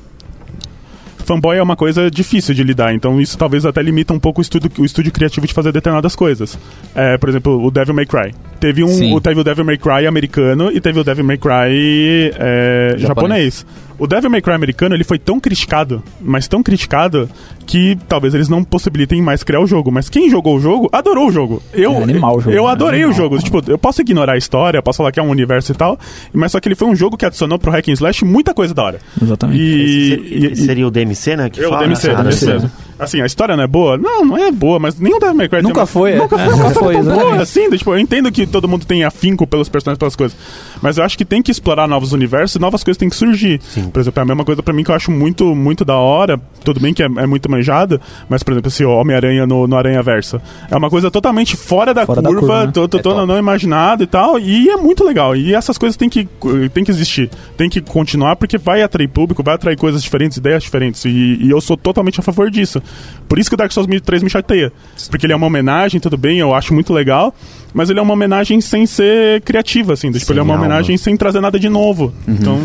fanboy é uma coisa difícil de lidar, então isso talvez até limita um pouco o estúdio, o estúdio criativo de fazer determinadas coisas. É, por exemplo, o Devil May Cry. Teve, um, o, teve o Devil May Cry americano e teve o Devil May Cry é, japonês. japonês. O Devil May Cry americano ele foi tão criticado, mas tão criticado, que talvez eles não possibilitem mais criar o jogo. Mas quem jogou o jogo, adorou o jogo. Eu, é animal o jogo. Eu adorei o jogo. Tipo, eu posso ignorar a história, posso falar que é um universo e tal, mas só que ele foi um jogo que adicionou pro Hack and Slash muita coisa da hora. Exatamente. E, e, seria o DMC, né? Que eu, fala? o DMC, ah, DMC. DMC. Assim, a história não é boa? Não, não é boa, mas nenhum Devil May Cry Nunca uma... foi, Nunca é. foi. Nunca foi, tão boa, assim. Tipo, eu entendo que todo mundo tem afinco pelos personagens, pelas coisas. Mas eu acho que tem que explorar novos universos e novas coisas têm que surgir. Sim. Por exemplo, é a mesma coisa pra mim que eu acho muito, muito da hora. Tudo bem que é, é muito manjado, mas, por exemplo, esse Homem-Aranha no, no Aranha Versa. É uma coisa totalmente fora da fora curva, da curva né? tô, tô, é tô não imaginado e tal. E é muito legal. E essas coisas têm que, têm que existir. Tem que continuar porque vai atrair público, vai atrair coisas diferentes, ideias diferentes. E, e eu sou totalmente a favor disso. Por isso que o Dark Souls 3 me chateia. Porque ele é uma homenagem, tudo bem, eu acho muito legal, mas ele é uma homenagem sem ser criativa, assim. Tipo, ele é uma alma. homenagem sem trazer nada de novo. Uhum. Então.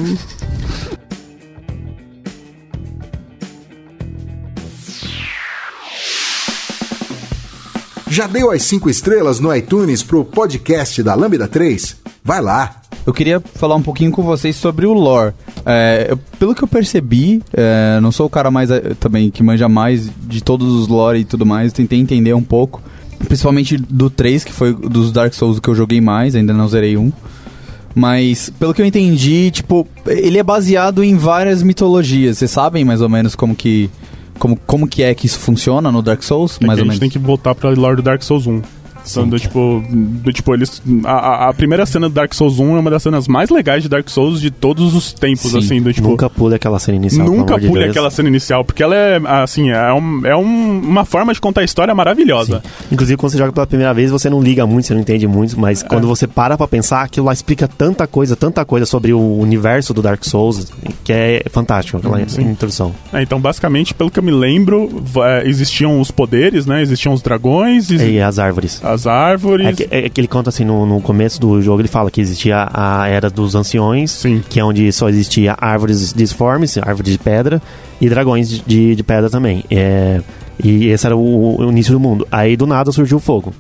Já deu as 5 estrelas no iTunes pro podcast da Lambda 3? Vai lá! Eu queria falar um pouquinho com vocês sobre o lore. É, eu, pelo que eu percebi, é, não sou o cara mais é, também que manja mais de todos os lore e tudo mais, tentei entender um pouco. Principalmente do 3, que foi dos Dark Souls que eu joguei mais, ainda não zerei um. Mas, pelo que eu entendi, tipo, ele é baseado em várias mitologias. Vocês sabem mais ou menos como que. Como, como que é que isso funciona no Dark Souls? É mais ou menos. A gente tem que voltar pra lore do Dark Souls 1. Do, tipo, do, tipo, eles. A, a, primeira cena do Dark Souls 1 é uma das cenas mais legais de Dark Souls de todos os tempos, Sim. assim, do tipo. Nunca pule aquela cena inicial. Nunca pule de aquela cena inicial, porque ela é, assim, é, um, é um, uma forma de contar a história maravilhosa. Sim. Inclusive, quando você joga pela primeira vez, você não liga muito, você não entende muito, mas é. quando você para pra pensar, aquilo lá explica tanta coisa, tanta coisa sobre o universo do Dark Souls, que é fantástico aquela introdução. É, então, basicamente, pelo que eu me lembro, existiam os poderes, né? Existiam os dragões. E as árvores. As árvores que, é que ele conta assim, no, no começo do jogo, ele fala que existia a Era dos Anciões, Sim. que é onde só existia árvores disformes, árvores de pedra, e dragões de, de pedra também. É, e esse era o, o, início do mundo. Aí do nada surgiu o fogo.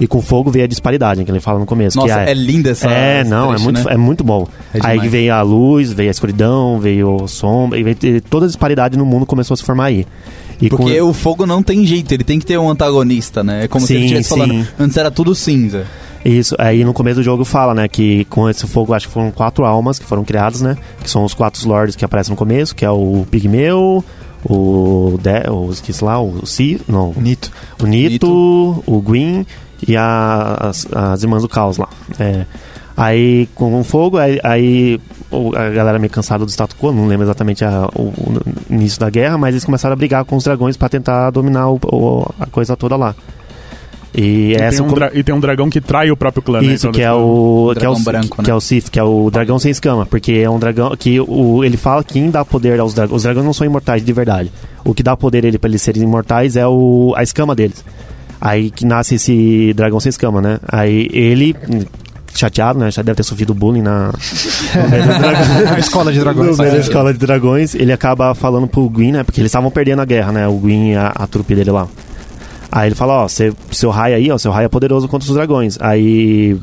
E com fogo veio a disparidade, que ele fala no começo. Nossa, é, é linda essa É, não, trecho, é, muito, né? é muito bom. É Aí veio a luz, veio a escuridão, veio a sombra, e veio, toda a disparidade no mundo começou a se formar aí. E Porque com... o fogo não tem jeito, ele tem que ter um antagonista, né? É como sim, se ele estivesse falando, antes era tudo cinza. Isso, aí no começo do jogo fala, né, que com esse fogo acho que foram quatro almas que foram criadas, né? Que são os quatro lords que aparecem no começo, que é o Pigmeu, o De, o esqueci lá, o Si, não, o Nito. O Nito, Nito. o Gwyn e a, as, as irmãs do caos lá. É, aí com o fogo, aí, aí a galera meio cansada do status quo, não lembro exatamente a, o, o, início da guerra, mas eles começaram a brigar com os dragões para tentar dominar o, a coisa toda lá. E, e, essa tem um e tem um dragão que trai o próprio clã, né, Isso, né? que, é o, que é o branco, que, né? que é o Sith, que é o dragão sem escama, porque é um dragão que o, ele fala que quem dá poder aos dragões. Os dragões não são imortais de verdade. O que dá poder ele para eles serem imortais é o, a escama deles. Aí que nasce esse dragão sem escama, né? Aí ele chateado, né? Já deve ter sofrido bullying na, na escola de dragões. Na escola de dragões, ele acaba falando pro Gwyn, né? Porque eles estavam perdendo a guerra, né? O Gwyn e a, a trupe dele lá. Aí ele fala, ó, seu, seu raio aí, ó, seu raio é poderoso contra os dragões. Aí,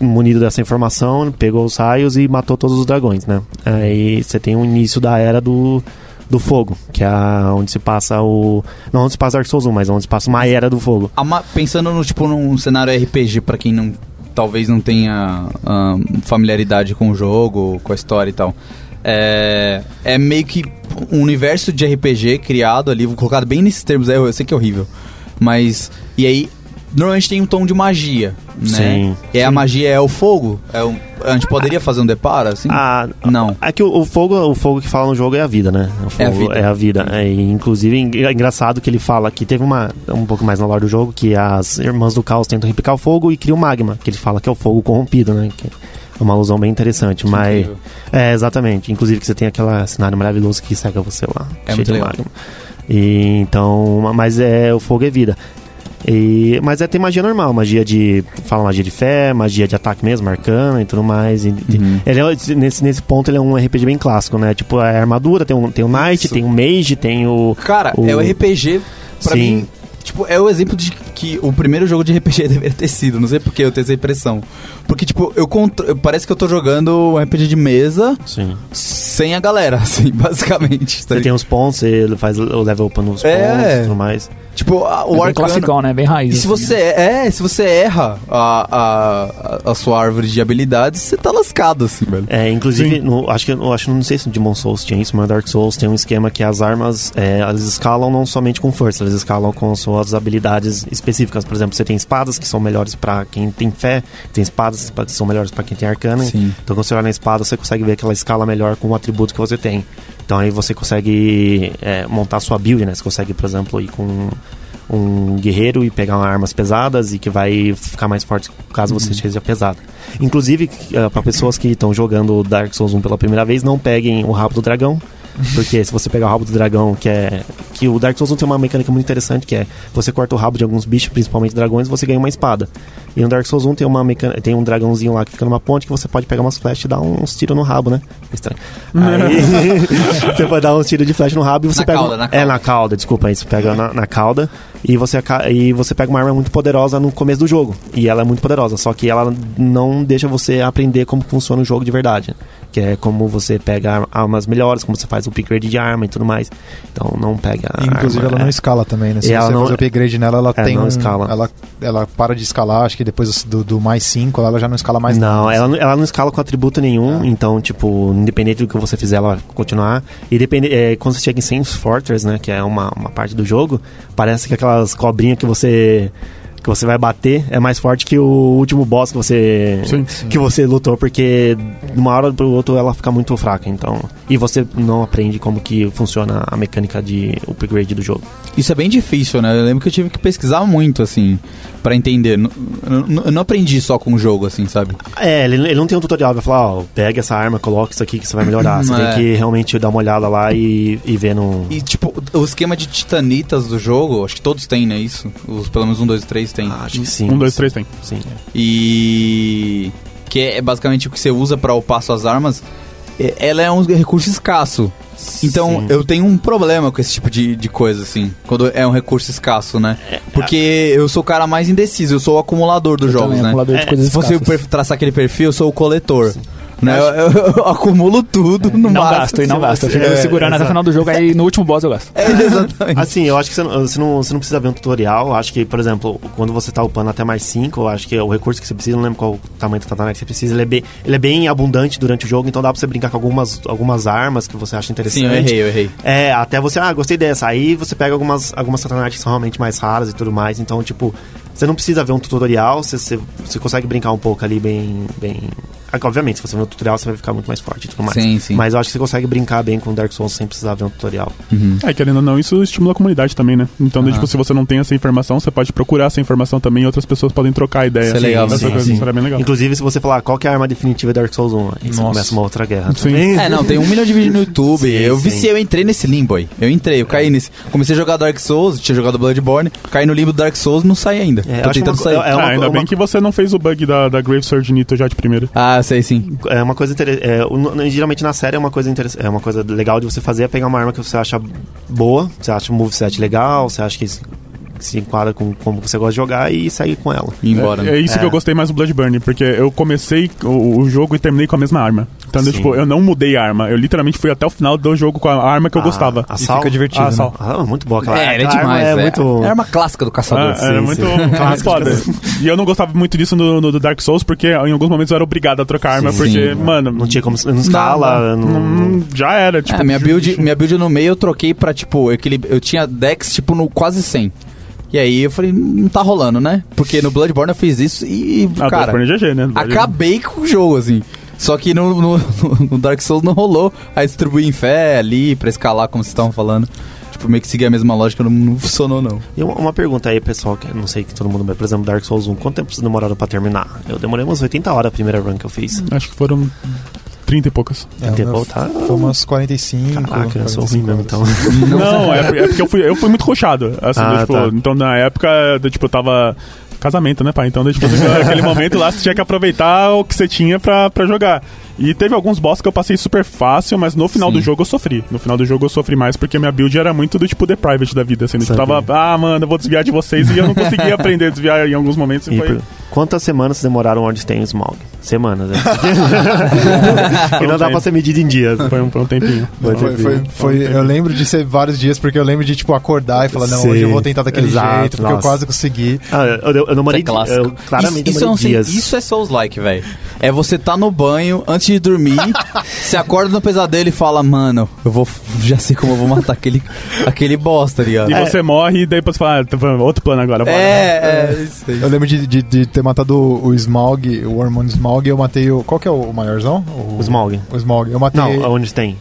munido dessa informação, pegou os raios e matou todos os dragões, né? Aí você tem o início da era do, do fogo, que é onde se passa o. Não onde se passa Dark Souls 1, mas onde se passa uma era do fogo. Pensando no tipo num cenário RPG, para quem não talvez não tenha uh, familiaridade com o jogo, com a história e tal. É, é meio que um universo de RPG criado ali, colocado bem nesses termos, eu, eu sei que é horrível. Mas. E aí, normalmente tem um tom de magia, né? Sim. E sim. a magia é o fogo? É um, a gente poderia fazer um deparo, assim? Ah, não. É que o, o, fogo, o fogo que fala no jogo é a vida, né? é a vida. É a vida. É, inclusive, é engraçado que ele fala que teve uma. Um pouco mais na lore do jogo, que as irmãs do caos tentam replicar o fogo e criam o magma, que ele fala que é o fogo corrompido, né? Que é uma alusão bem interessante, que mas. Incrível. É, exatamente. Inclusive que você tem aquele cenário maravilhoso que cega você lá. É cheio de legal. magma. E, então, mas é o fogo é vida. E, mas é tem magia normal, magia de. Fala magia de fé, magia de ataque mesmo, arcana e tudo mais. E, uhum. ele é, nesse, nesse ponto ele é um RPG bem clássico, né? Tipo, a armadura, tem, um, tem o Knight, Isso. tem o Mage, tem o. Cara, o... é o RPG, pra Sim. mim, Tipo, é o exemplo de que o primeiro jogo de RPG deveria ter sido. Não sei porque eu tenho essa impressão. Porque, tipo, eu contro... parece que eu tô jogando um RPG de mesa Sim. sem a galera, assim, basicamente. Tá você tem os pontos, ele faz o level up nos é. pontos e tudo mais. Tipo, a, o é arcano... classicão, né? Bem raiz. E se assim, você, né? é, se você erra a, a, a sua árvore de habilidades, você tá lascado, assim, velho. É, inclusive, no, acho que eu acho, não sei se no Demon Souls tinha isso, mas Dark Souls tem um esquema que as armas, é, elas escalam não somente com força, elas escalam com suas habilidades específicas. Por exemplo, você tem espadas que são melhores para quem tem fé, tem espadas que são melhores para quem tem arcana. Sim. Então, quando você olha na espada, você consegue ver que ela escala melhor com o atributo que você tem. Então, aí você consegue é, montar sua build, né? Você consegue, por exemplo, ir com um guerreiro e pegar armas pesadas e que vai ficar mais forte caso você uhum. seja pesado. Inclusive, uh, para pessoas que estão jogando Dark Souls 1 pela primeira vez, não peguem o rabo do dragão. Porque se você pegar o rabo do dragão, que é. Que o Dark Souls 1 tem uma mecânica muito interessante, que é você corta o rabo de alguns bichos, principalmente dragões, e você ganha uma espada. E no Dark Souls 1 tem, uma mecânica, tem um dragãozinho lá que fica numa ponte que você pode pegar umas flechas e dar uns tiros no rabo, né? É estranho. Aí você pode dar uns tiros de flecha no rabo e você na pega. Cauda, na cauda. É, na cauda, desculpa, você pega na, na cauda e você, e você pega uma arma muito poderosa no começo do jogo. E ela é muito poderosa, só que ela não deixa você aprender como funciona o jogo de verdade que é como você pega armas melhores, como você faz o upgrade de arma e tudo mais. Então não pega. Inclusive arma, ela é. não escala também, né? Se e você não, fazer upgrade nela, ela é, tem não um, escala. Ela, ela para de escalar, acho que depois do, do mais 5 ela já não escala mais Não, nada, ela, ela não escala com atributo nenhum, é. então, tipo, independente do que você fizer, ela vai continuar. E depende, é, quando você chega em Saints Fortress, né, que é uma, uma parte do jogo, parece que aquelas cobrinhas que você que você vai bater é mais forte que o último boss que você sim, sim. que você lutou, porque de uma hora pro outro ela fica muito fraca, então. E você não aprende como que funciona a mecânica de upgrade do jogo. Isso é bem difícil, né? Eu lembro que eu tive que pesquisar muito, assim, para entender. Eu não aprendi só com o jogo, assim, sabe? É, ele, ele não tem um tutorial, vai falar, ó, pega essa arma, coloca isso aqui que você vai melhorar. Você é. tem que realmente dar uma olhada lá e, e ver no... E, tipo, o esquema de titanitas do jogo, acho que todos têm, né, isso? Os, pelo menos um, dois, três tem. Ah, acho que sim. Um, dois, três tem. Sim. E... Que é basicamente o que você usa para upar suas armas. Ela é um recurso escasso. Então, Sim. eu tenho um problema com esse tipo de, de coisa, assim, quando é um recurso escasso, né? É, Porque eu sou o cara mais indeciso, eu sou o acumulador dos eu jogos, né? Acumulador de é, coisas Se você traçar aquele perfil, eu sou o coletor. Né? Eu, eu, eu, acumulo tudo no Não gasto, e não gasto. Eu fico é, segurando até o final do jogo, aí no último boss eu gasto. É, exatamente. Assim, eu acho que você não, você não, você não precisa ver um tutorial. Acho que, por exemplo, quando você tá upando até mais 5, eu acho que o recurso que você precisa, não lembro qual o tamanho do Tatanet que você precisa, ele é, bem, ele é bem abundante durante o jogo, então dá pra você brincar com algumas, algumas armas que você acha interessante. Sim, eu errei, eu errei. É, até você, ah, gostei dessa. Aí você pega algumas, algumas Tatanet que são realmente mais raras e tudo mais, então, tipo, você não precisa ver um tutorial, você, você, você consegue brincar um pouco ali bem, bem Obviamente, se você ver um tutorial, você vai ficar muito mais forte e tudo mais. Sim, sim. Mas eu acho que você consegue brincar bem com Dark Souls sem precisar ver um tutorial. Uhum. É, querendo ou não, isso estimula a comunidade também, né? Então, uhum. tipo, se você não tem essa informação, você pode procurar essa informação também e outras pessoas podem trocar ideia. Isso é legal, sim, sim, sim. bem legal. Inclusive, se você falar qual é a arma definitiva de Dark Souls 1, aí você começa uma outra guerra. Sim. É, não, tem um milhão de vídeos no YouTube. Sim, eu vi se eu entrei nesse limbo aí. Eu entrei, eu caí nesse. Comecei a jogar Dark Souls, tinha jogado Bloodborne, caí no limbo do Dark Souls não saí ainda. É, Tô tentando uma, sair. É uma, ah, ainda uma... bem que você não fez o bug da, da Grave Sword Nito já de primeira. Ah, sei sim. É, é uma coisa interessante. É, geralmente na série é uma coisa interessante. É uma coisa legal de você fazer é pegar uma arma que você acha boa, você acha um moveset legal, você acha que se enquadra com como você gosta de jogar e segue com ela. E embora. É, é isso é. que eu gostei mais do Bloodburn, porque eu comecei o, o, jogo e terminei com a mesma arma. Então, eu, tipo, eu não mudei a arma. Eu literalmente fui até o final do jogo com a arma que eu ah, gostava. A sal? fica divertido. Ah, né? ah, muito boa aquela, é, aquela é demais, é, é, muito... é arma clássica do caçador. Ah, é muito foda. e eu não gostava muito disso no, no, Dark Souls, porque em alguns momentos eu era obrigado a trocar arma, sim, porque, sim. mano... Não tinha como... Não escala... Não, não, já era, tipo... É, minha, build, minha build no meio eu troquei pra, tipo, eu tinha Dex, tipo, no quase 100. E aí eu falei, não tá rolando, né? Porque no Bloodborne eu fiz isso e, ah, cara, Bloodborne é GG, né? acabei com o jogo, assim. Só que no, no, no, Dark Souls não rolou a distribuir em fé ali pra escalar, como vocês estavam falando. Tipo, meio que seguir a mesma lógica, não, não funcionou, não. E uma, uma, pergunta aí, pessoal, que não sei que todo mundo... Por exemplo, Dark Souls 1, quanto tempo vocês demoraram pra terminar? Eu demorei umas 80 horas a primeira run que eu fiz. Acho que foram 30 e poucas. 30 é, e pouco, tá? Foi umas 45. Caraca, eu sou ruim mesmo, então. Não, é, é, porque eu fui, eu fui muito rochado. Assim, ah, tipo, tá. Então, na época, tipo, eu tava casamento, né, pai? Então, tipo, aquele momento lá, você tinha que aproveitar o que você tinha pra, pra jogar. E teve alguns boss que eu passei super fácil, mas no final Sim. do jogo eu sofri. No final do jogo eu sofri mais porque minha build era muito do tipo The Private da vida, assim. Tipo, tava, ah, mano, eu vou desviar de vocês e eu não conseguia aprender a desviar em alguns momentos. E, e foi... Quantas semanas demoraram onde tem o Smog? Semanas, né? e não dá pra ser medido em dias. Foi um, foi um tempinho. Foi, foi, foi, foi eu lembro de ser vários dias, porque eu lembro de, tipo, acordar e falar, não, Sim. hoje eu vou tentar daquele Exato, jeito, porque nossa. eu quase consegui. Ah, eu, eu, eu não morei... Isso é eu, claramente isso, isso, é isso é Souls-like, velho. É você tá no banho, antes de dormir, você acorda no pesadelo e fala, mano, eu vou. Já sei como eu vou matar aquele, aquele boss, tá ligado? E é. você morre e daí você fala, ah, outro plano agora. Bora. É, é, isso aí. Eu lembro de, de, de, ter matado o Smog, o hormônio Smog, eu matei o. Qual que é o maiorzão? O, o Smog. O Smog. Eu matei. Não, onde tem?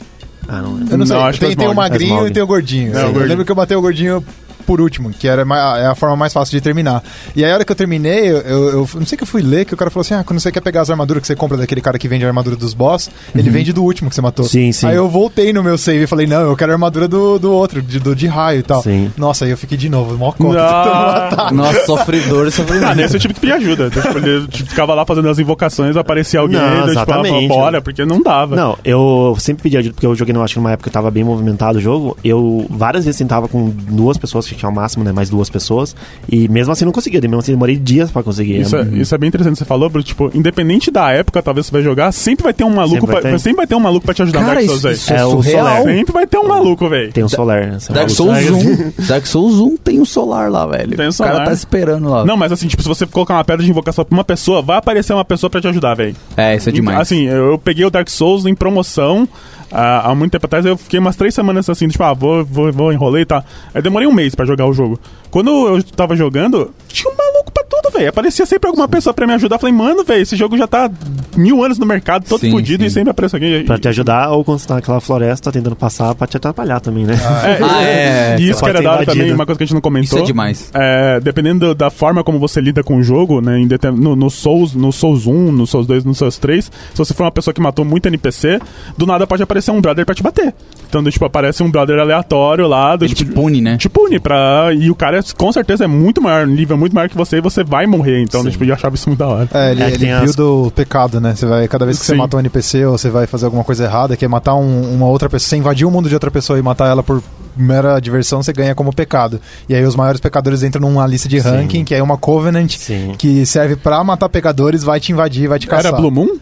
Ah, não. Eu não sei. Não, tem, tem o magrinho é e tem o gordinho. Não, eu lembro que eu matei o gordinho por último, que era é a forma mais fácil de terminar. E aí, a hora que eu terminei, eu, eu, eu, não sei que eu fui ler, que o cara falou assim: ah, quando você quer pegar as armaduras que você compra daquele cara que vende a armadura dos boss, uhum. ele vende do último que você matou. Sim, sim. Aí eu voltei no meu save e falei: não, eu quero a armadura do, do outro, de, do, de raio e tal. Sim. Nossa, aí eu fiquei de novo, mó conta matar. Nossa, sofredor, sofredor. Ah, nesse eu tive que pedir ajuda. Tipo, ele ficava lá fazendo as invocações, aparecia alguém, não, daí, tipo, ah, bora, porque não dava. Não, eu sempre pedi ajuda, porque eu joguei, não acho que numa época que tava bem movimentado o jogo. Eu várias vezes tentava com duas pessoas, que tinha o máximo, né? Mais duas pessoas. E mesmo assim não conseguia, mesmo assim demorei dias pra conseguir. Isso é, isso é bem interessante, você falou, Bruno, tipo, independente da época, talvez você vai jogar, sempre vai ter um maluco, sempre vai ter, pra, sempre vai ter um maluco pra te ajudar Cara, Dark Souls, velho. É, é o Solar. Sempre vai ter um maluco, velho. Tem o Solar, né? Dark Souls 1. Dark Souls 1 tem o Solar lá, velho. Tem o, Solar. o cara tá esperando lá. Não, mas assim, tipo, se você colocar uma pedra de invocação pra uma pessoa, vai aparecer uma pessoa pra te ajudar, velho. É, isso é demais. Assim, eu, eu peguei o Dark Souls em promoção há, há muito tempo atrás, eu fiquei umas três semanas assim, tipo, ah, vou, vou, vou enrolei e tá. Aí demorei um mês pra jogar o jogo. Quando eu tava jogando, tinha um tudo, velho. Aparecia sempre alguma pessoa pra me ajudar. Falei, mano, velho, esse jogo já tá mil anos no mercado, todo sim, fodido sim. e sempre aparece alguém. Pra te ajudar, ou quando você tá naquela floresta tentando passar, pra te atrapalhar também, né? Ah, é, ah, é. E isso que era dado também, uma coisa que a gente não comentou. Isso é demais. É, dependendo da forma como você lida com o jogo, né? No, no, Souls, no Souls 1, no Souls 2, no Souls 3, se você for uma pessoa que matou muito NPC, do nada pode aparecer um brother pra te bater. Então, tipo, aparece um brother aleatório lá. Do, Ele tipo, te pune, né? Te pune pra. E o cara, com certeza, é muito maior, nível muito maior que você, e você vai morrer, então é, tipo, eu achava isso muito da hora. É, ele, é, ele viu as... do pecado, né? Você vai, cada vez que Sim. você mata um NPC ou você vai fazer alguma coisa errada, que é matar um, uma outra pessoa, você invadir o mundo de outra pessoa e matar ela por mera diversão, você ganha como pecado. E aí os maiores pecadores entram numa lista de ranking, Sim. que é uma Covenant, Sim. que serve pra matar pecadores, vai te invadir, vai te caçar. Era Blue Moon?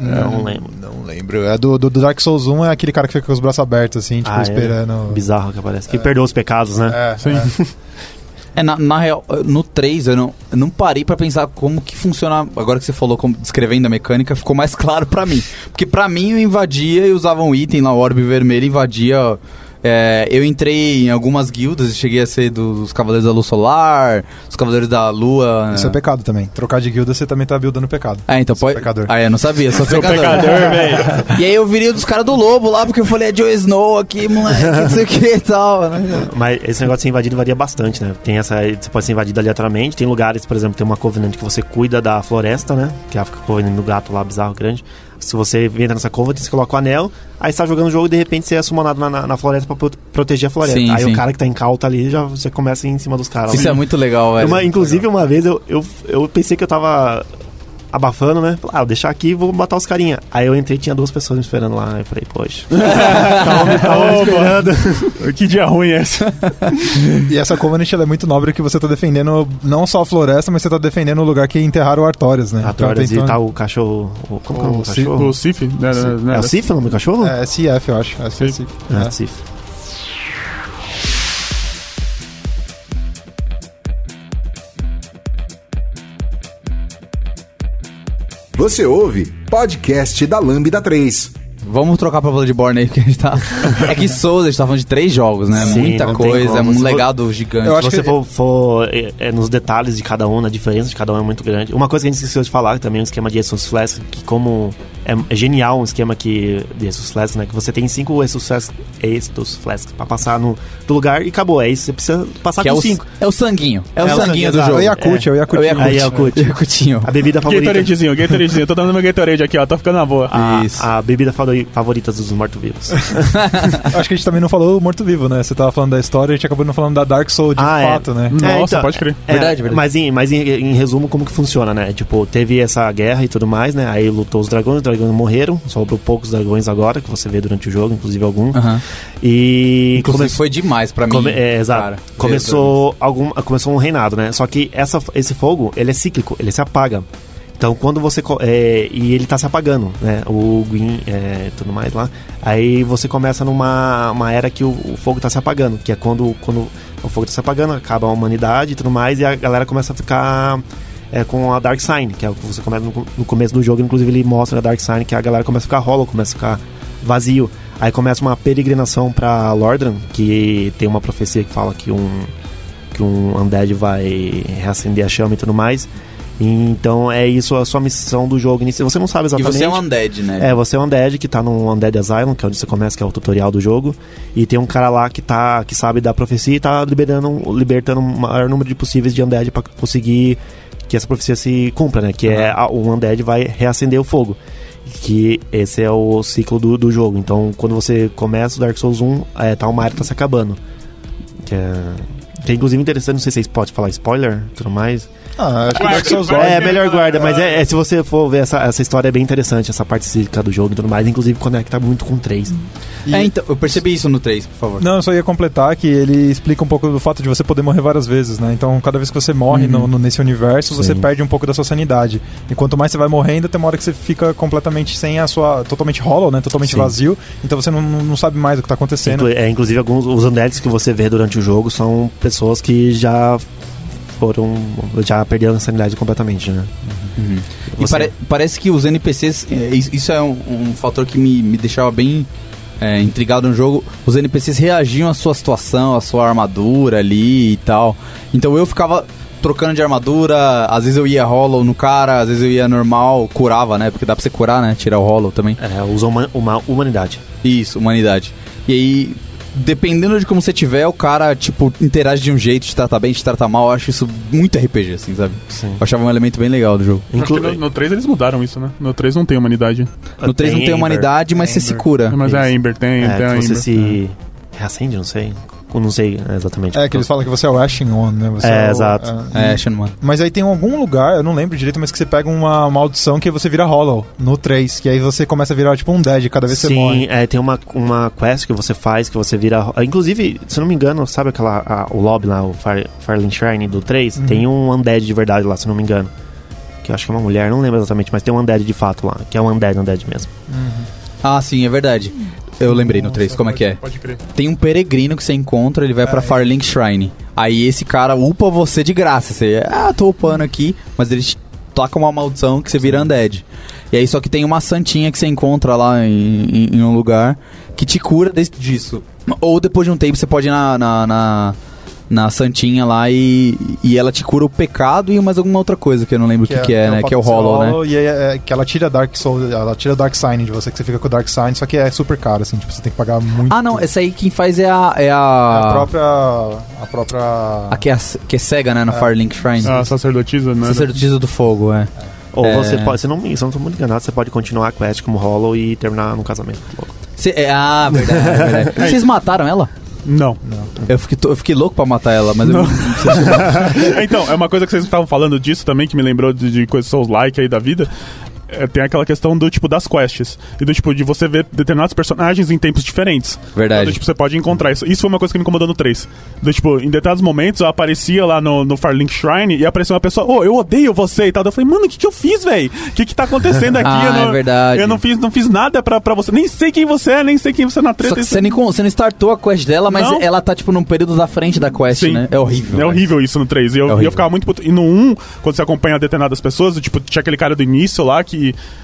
Não, não lembro. Não lembro. É do, do, Dark Souls 1 é aquele cara que fica com os braços abertos, assim, tipo, ah, é. esperando. É. Bizarro que aparece. Que perdoa os pecados, né? É, Sim. É. É, na, na, real, no 3 eu não, eu não parei para pensar como que funciona. Agora que você falou como, descrevendo a mecânica, ficou mais claro para mim. Porque para mim eu invadia e usava um item o orbe vermelho, invadia é, eu entrei em algumas guildas e cheguei a ser dos Cavaleiros da Lua Solar, os Cavaleiros da Lua. Isso é pecado também. Trocar de guilda você também tá buildando pecado. Ah, então pode. Pecador. Ah, eu não sabia, sou pecador. pecador, velho. E aí eu virei dos caras do lobo lá, porque eu falei, é Joe Snow aqui, moleque, não sei o que e tal. Né? Mas esse negócio de ser invadido varia bastante, né? Tem essa. Você pode ser invadido aleatoriamente. Tem lugares, por exemplo, tem uma Covenant que você cuida da floresta, né? Que é a Covenant do gato lá, bizarro, grande. Se você entra nessa cova, você coloca o anel, aí você tá jogando o jogo e de repente você é summonado na, na, na floresta pra proteger a floresta. Sim, aí sim. o cara que tá em calta ali já você começa em cima dos caras. Isso é muito legal, velho. Uma, inclusive, uma vez eu, eu, eu pensei que eu tava abafando, né? Ah, vou deixar aqui e vou matar os carinha. Aí eu entrei e tinha duas pessoas me esperando lá. Eu falei, poxa. tava me esperando. que dia ruim é esse. e essa Covenant ela é muito nobre que você tá defendendo não só a floresta, mas você tá defendendo o lugar que enterraram o Artorias, né? Artorias então, e tá o cachorro. O, como o, é o cachorro? O Sif. Né, né, né, é o Sif o nome do cachorro? É, CF, eu acho. É, Sif. É, é. Você ouve podcast da Lambda 3. Vamos trocar pra Bloodborne aí, que a gente tá. é que Souls, a gente tá falando de três jogos, né? Sim, Muita coisa, é um Se legado for... gigante. Eu acho Se você que... for, for é, é, nos detalhes de cada um, na diferença de cada um é muito grande. Uma coisa que a gente esqueceu de falar também é um esquema de Jesus Flask, que como é, é, genial um esquema que de Estus Flasks, né? Que você tem cinco Estus Flasks pra passar no, no lugar e acabou. É isso, você precisa passar que com é cinco. é o sanguinho. É, é o sanguinho, do jogo. É o Yakut, é, o Yakut. É o Yakut. É Yakutinho. A bebida favorita. Gatoradezinho, Gatoradezinho. Tô dando meu Gatorade aqui, ó. Tá ficando na boa. A, isso. a bebida favorita dos mortos-vivos. Acho que a gente também não falou morto-vivo, né? Você tava falando da história, a gente acabou não falando da Dark Soul de ah, fato, né? Nossa, então, pode crer. verdade, verdade. Mas, em, mas em, em resumo, como que funciona, né? Tipo, teve essa guerra e tudo mais, né? Aí lutou os dragões, os dragões morreram, sobrou poucos dragões agora, que você vê durante o jogo, inclusive algum. Uhum. E. Inclusive come... foi demais para mim. Come... É, exato. Cara, começou, algum... começou um reinado, né? Só que essa, esse fogo, ele é cíclico, ele se apaga. Então, quando você. É, e ele tá se apagando, né? O Gwyn é, tudo mais lá. Aí você começa numa uma era que o, o, fogo tá se apagando, que é quando, quando o fogo tá se apagando, acaba a humanidade e tudo mais, e a galera começa a ficar é, com a Dark Sign, que é o que você começa no, no, começo do jogo, inclusive ele mostra a Dark Sign, que a galera começa a ficar hollow, começa a ficar vazio. Aí começa uma peregrinação para Lordran, que tem uma profecia que fala que um que um undead vai reacender a chama e tudo mais. Então é isso a sua missão do jogo inicial. Você não sabe exatamente. E você é um undead, né? É, você é um undead que tá no Undead Asylum, que é onde você começa, que é o tutorial do jogo. E tem um cara lá que tá que sabe da profecia e tá liberando, libertando o maior número de possíveis de undead para conseguir que essa profecia se cumpra, né? Que uhum. é a, o Undead vai reacender o fogo. Que esse é o ciclo do, do jogo. Então, quando você começa o Dark Souls 1, é, tá uma área que tá se acabando. Que é, que é inclusive interessante, não sei se vocês podem falar spoiler tudo mais. Ah, acho que Dark Souls É, melhor guarda, mas é, é, se você for ver essa, essa história é bem interessante, essa parte cíclica do jogo e tudo mais, inclusive conecta muito com o 3. E... É, então, eu percebi isso no 3, por favor. Não, eu só ia completar que ele explica um pouco do fato de você poder morrer várias vezes, né? Então, cada vez que você morre uhum. no, no, nesse universo, Sim. você perde um pouco da sua sanidade. E quanto mais você vai morrendo, tem uma hora que você fica completamente sem a sua. totalmente hollow, né? Totalmente Sim. vazio. Então você não, não sabe mais o que está acontecendo. Inclu é, inclusive, alguns os undeads que você vê durante o jogo são pessoas que já foram. já perderam a sanidade completamente, né? Uhum. E pare, parece que os NPCs. É, isso é um, um fator que me, me deixava bem é, intrigado no jogo, os NPCs reagiam à sua situação, à sua armadura ali e tal. Então eu ficava trocando de armadura, às vezes eu ia hollow no cara, às vezes eu ia normal, curava, né? Porque dá pra você curar, né? Tirar o hollow também. É, usa uma, uma humanidade. Isso, humanidade. E aí dependendo de como você tiver, o cara, tipo, interage de um jeito, te trata bem, te trata mal. Eu acho isso muito RPG, assim, sabe? Sim. Eu achava um elemento bem legal do jogo. Inclu no, no 3 eles mudaram isso, né? No 3 não tem humanidade. No 3 não tem humanidade, mas você se cura. Mas é a Ember, tem, é, tem a você se reacende, não sei. Eu não sei exatamente. É, que eles falam que você é o Ashen One, né? Você é, é o, exato. É, Ashen One. Mas aí tem algum lugar, eu não lembro direito, mas que você pega uma maldição que você vira Hollow no 3, que aí você começa a virar tipo um Dead cada vez que Sim, você morre. é, tem uma, uma quest que você faz que você vira. Inclusive, se eu não me engano, sabe aquela. A, o lobby lá, o Fire, Firelink Shrine do 3? Uhum. Tem um Undead de verdade lá, se eu não me engano. Que eu acho que é uma mulher, não lembro exatamente, mas tem um Undead de fato lá, que é um Undead, Undead mesmo. Ah, sim, é verdade. Eu lembrei no 3, como é que é? Pode crer. Tem um peregrino que você encontra, ele vai pra Firelink Shrine. Aí esse cara upa você de graça. Você, ah, tô upando aqui, mas ele te toca uma maldição que você vira undead. E aí só que tem uma santinha que você encontra lá em, em- em um lugar que te cura desse- disso. Ou depois de um tempo você pode ir na, na, na, na santinha lá e, e ela te cura o pecado e mais alguma outra coisa que eu não lembro o que, que é, né? fato Que é o Hollow, né? E é, é que ela tira Dark Soul, ela tira Dark Sign de você, que você fica com o Dark Sign, só que é super caro, assim, tipo, você tem que pagar muito. Ah, não, essa aí quem faz é a. É É a. a própria. A própria. a que é, que é cega, né? Na Firelink Shrine. A sacerdotisa, né? Sacerdotisa do fogo, é. Ou É. você pode, se não, me- se não tô muito enganado, você pode continuar a quest como Hollow e terminar no casamento. Louco. Cê- é, ah, verdade, verdade. Vocês mataram ela? Não. Eu fiquei, eu fiquei louco pra matar ela, mas eu Não. não sei. então, é uma coisa que vocês estavam falando disso também, que me lembrou de, de coisas Souls-like aí da vida. É, tem aquela questão do tipo das quests. E do tipo de você ver determinados personagens em tempos diferentes. Verdade. Então, do, tipo, você pode encontrar isso. Isso foi uma coisa que me incomodou no 3. Do tipo, em determinados momentos eu aparecia lá no, no Firelink Shrine e aparecia uma pessoa, ô, eu odeio você e tal. Eu falei, mano, o que, que eu fiz, velho? O que, que tá acontecendo aqui? Ah, eu não, é verdade. Eu não fiz, não fiz nada pra, pra você. Nem sei quem você é, nem sei quem você é na treta. Só que isso- você, nem, você não startou a quest dela, mas Não. ela tá, tipo, num período da frente da quest, Sim. né? É horrível. É horrível isso no 3. E eu, É eu ficava muito puto. E no 1, quando você acompanha determinadas pessoas, tipo, tinha aquele cara do início lá que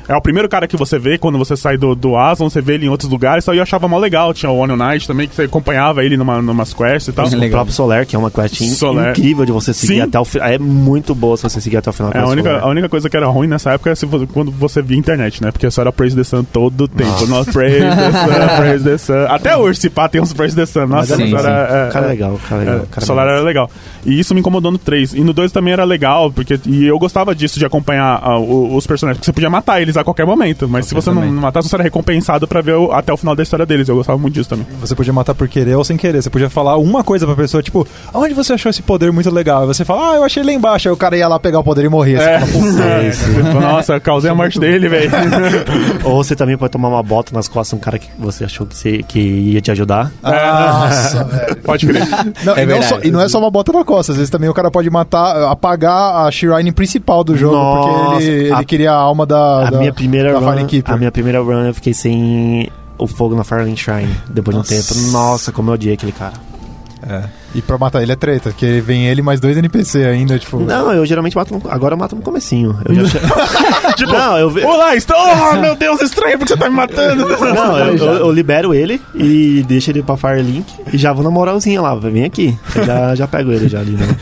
é o primeiro cara que você vê quando você sai do, do Aslan, você vê ele em outros lugares, então eu achava mó legal. Tinha o Onion Knight também, que você acompanhava ele numa, numas quests e tal. Sim, O próprio Solar, que é uma quest in- Solar. incrível de você seguir Sim. até o final. É muito boa se você seguir até o final. É, a única, a única coisa que era ruim nessa época é se quando você via internet, né? Porque só era Praise the Sun todo o tempo. Nossa, Praise the Sun, Praise the Sun. Até hoje, se pá, tem uns Praise the Sun. Nossa, Sim, sim. era, O cara é legal, cara é legal. É, cara é Solar era legal. E isso me incomodou no 3. E no 2 também era legal, porque e eu gostava disso, de acompanhar o- os personagens. Porque você podia matar eles a qualquer momento, mas se você não, também. não matasse, você era recompensado pra ver o- até o final da história deles. Eu gostava muito disso também. Você podia matar por querer ou sem querer. Você podia falar uma coisa pra pessoa, tipo, aonde você achou esse poder muito legal? E você fala, ah, eu achei lá embaixo. Aí o cara ia lá pegar o poder e morria. Você É. fala, "Puta, É, fala, Nossa, eu causei a morte dele, velho. Ou você também pode tomar uma bota nas costas de um cara que você achou que, você, que ia te ajudar. Nossa, velho. Pode crer. Não, É e, não verdade. só- e não é só uma bota na costa, às vezes também o cara pode matar, apagar a Shrine principal do jogo, Nossa, porque ele, a- ele queria a alma da, a da, minha primeira da run, Fire Keeper. a minha primeira run eu fiquei sem o fogo na Firelink Shrine depois Nossa. de um tempo. Nossa, como eu odiei aquele cara. É. E pra matar ele é treta, porque vem ele mais dois NPC ainda, tipo... Não, eu geralmente mato no, agora eu mato no comecinho. Eu já tipo, Não, eu ve- Olá, estou. Oh, meu Deus, estranho, porque você tá me matando. Não, eu, eu- eu libero ele e deixo ele pra Firelink e já vou na moralzinha lá, vem aqui. Eu já, já pego ele já ali, né?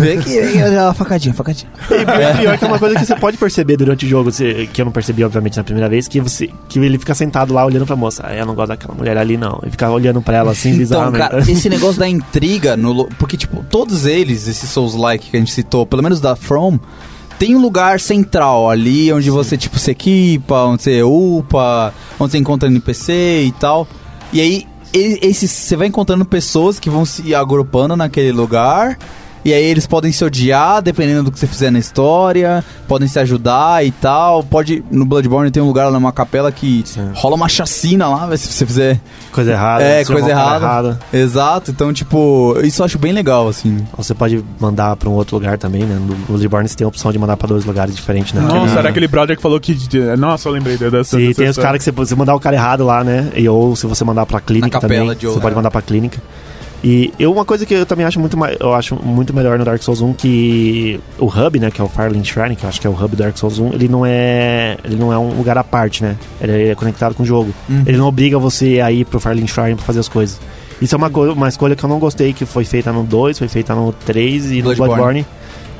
Vem aqui, vem aqui, ó, facadinha, facadinha. E pior- pior que é uma coisa que você pode perceber durante o jogo, você- que eu não percebi, obviamente, na primeira vez, que, você, que ele fica sentado lá olhando pra moça. Ah, eu não gosto daquela mulher ali, não. E fica olhando pra ela assim, Então, bizarramente. cara, esse negócio da intriga, no, lo- porque, tipo, todos eles, esses Souls-like que a gente citou, pelo menos da From, tem um lugar central ali onde você, tipo, se equipa, onde você upa, onde você encontra NPC e tal. E aí, esses, você vai encontrando pessoas que vão se agrupando naquele lugar. E aí eles podem se odiar, dependendo do que você fizer na história, podem se ajudar e tal. Pode. No Bloodborne tem um lugar lá numa capela que Sim. rola uma chacina lá, se você fizer. Coisa errada. É, coisa errada. errado. Exato, então, tipo, isso eu acho bem legal, assim. Ou você pode mandar pra um outro lugar também, né? No Bloodborne você tem a opção de mandar pra dois lugares diferentes, né? Nossa, Aquele- era aquele brother que falou que. Nossa, eu lembrei dessa. Sim, tem os caras que você, você mandar o cara errado lá, né? E, ou se você mandar pra clínica Na capela também, de você pode mandar pra clínica. E eu, uma coisa que eu também acho muito, eu acho muito melhor no Dark Souls 1 que o hub, né, que é o Firelink Shrine, que eu acho que é o hub do Dark Souls 1, ele não é, ele não é um lugar à parte, né? Ele é conectado com o jogo. Uhum. Ele não obriga você a ir pro Firelink Shrine pra fazer as coisas. Isso é uma, uma escolha que eu não gostei, que foi feita no 2, foi feita no 3 e Bloodborne. no Bloodborne.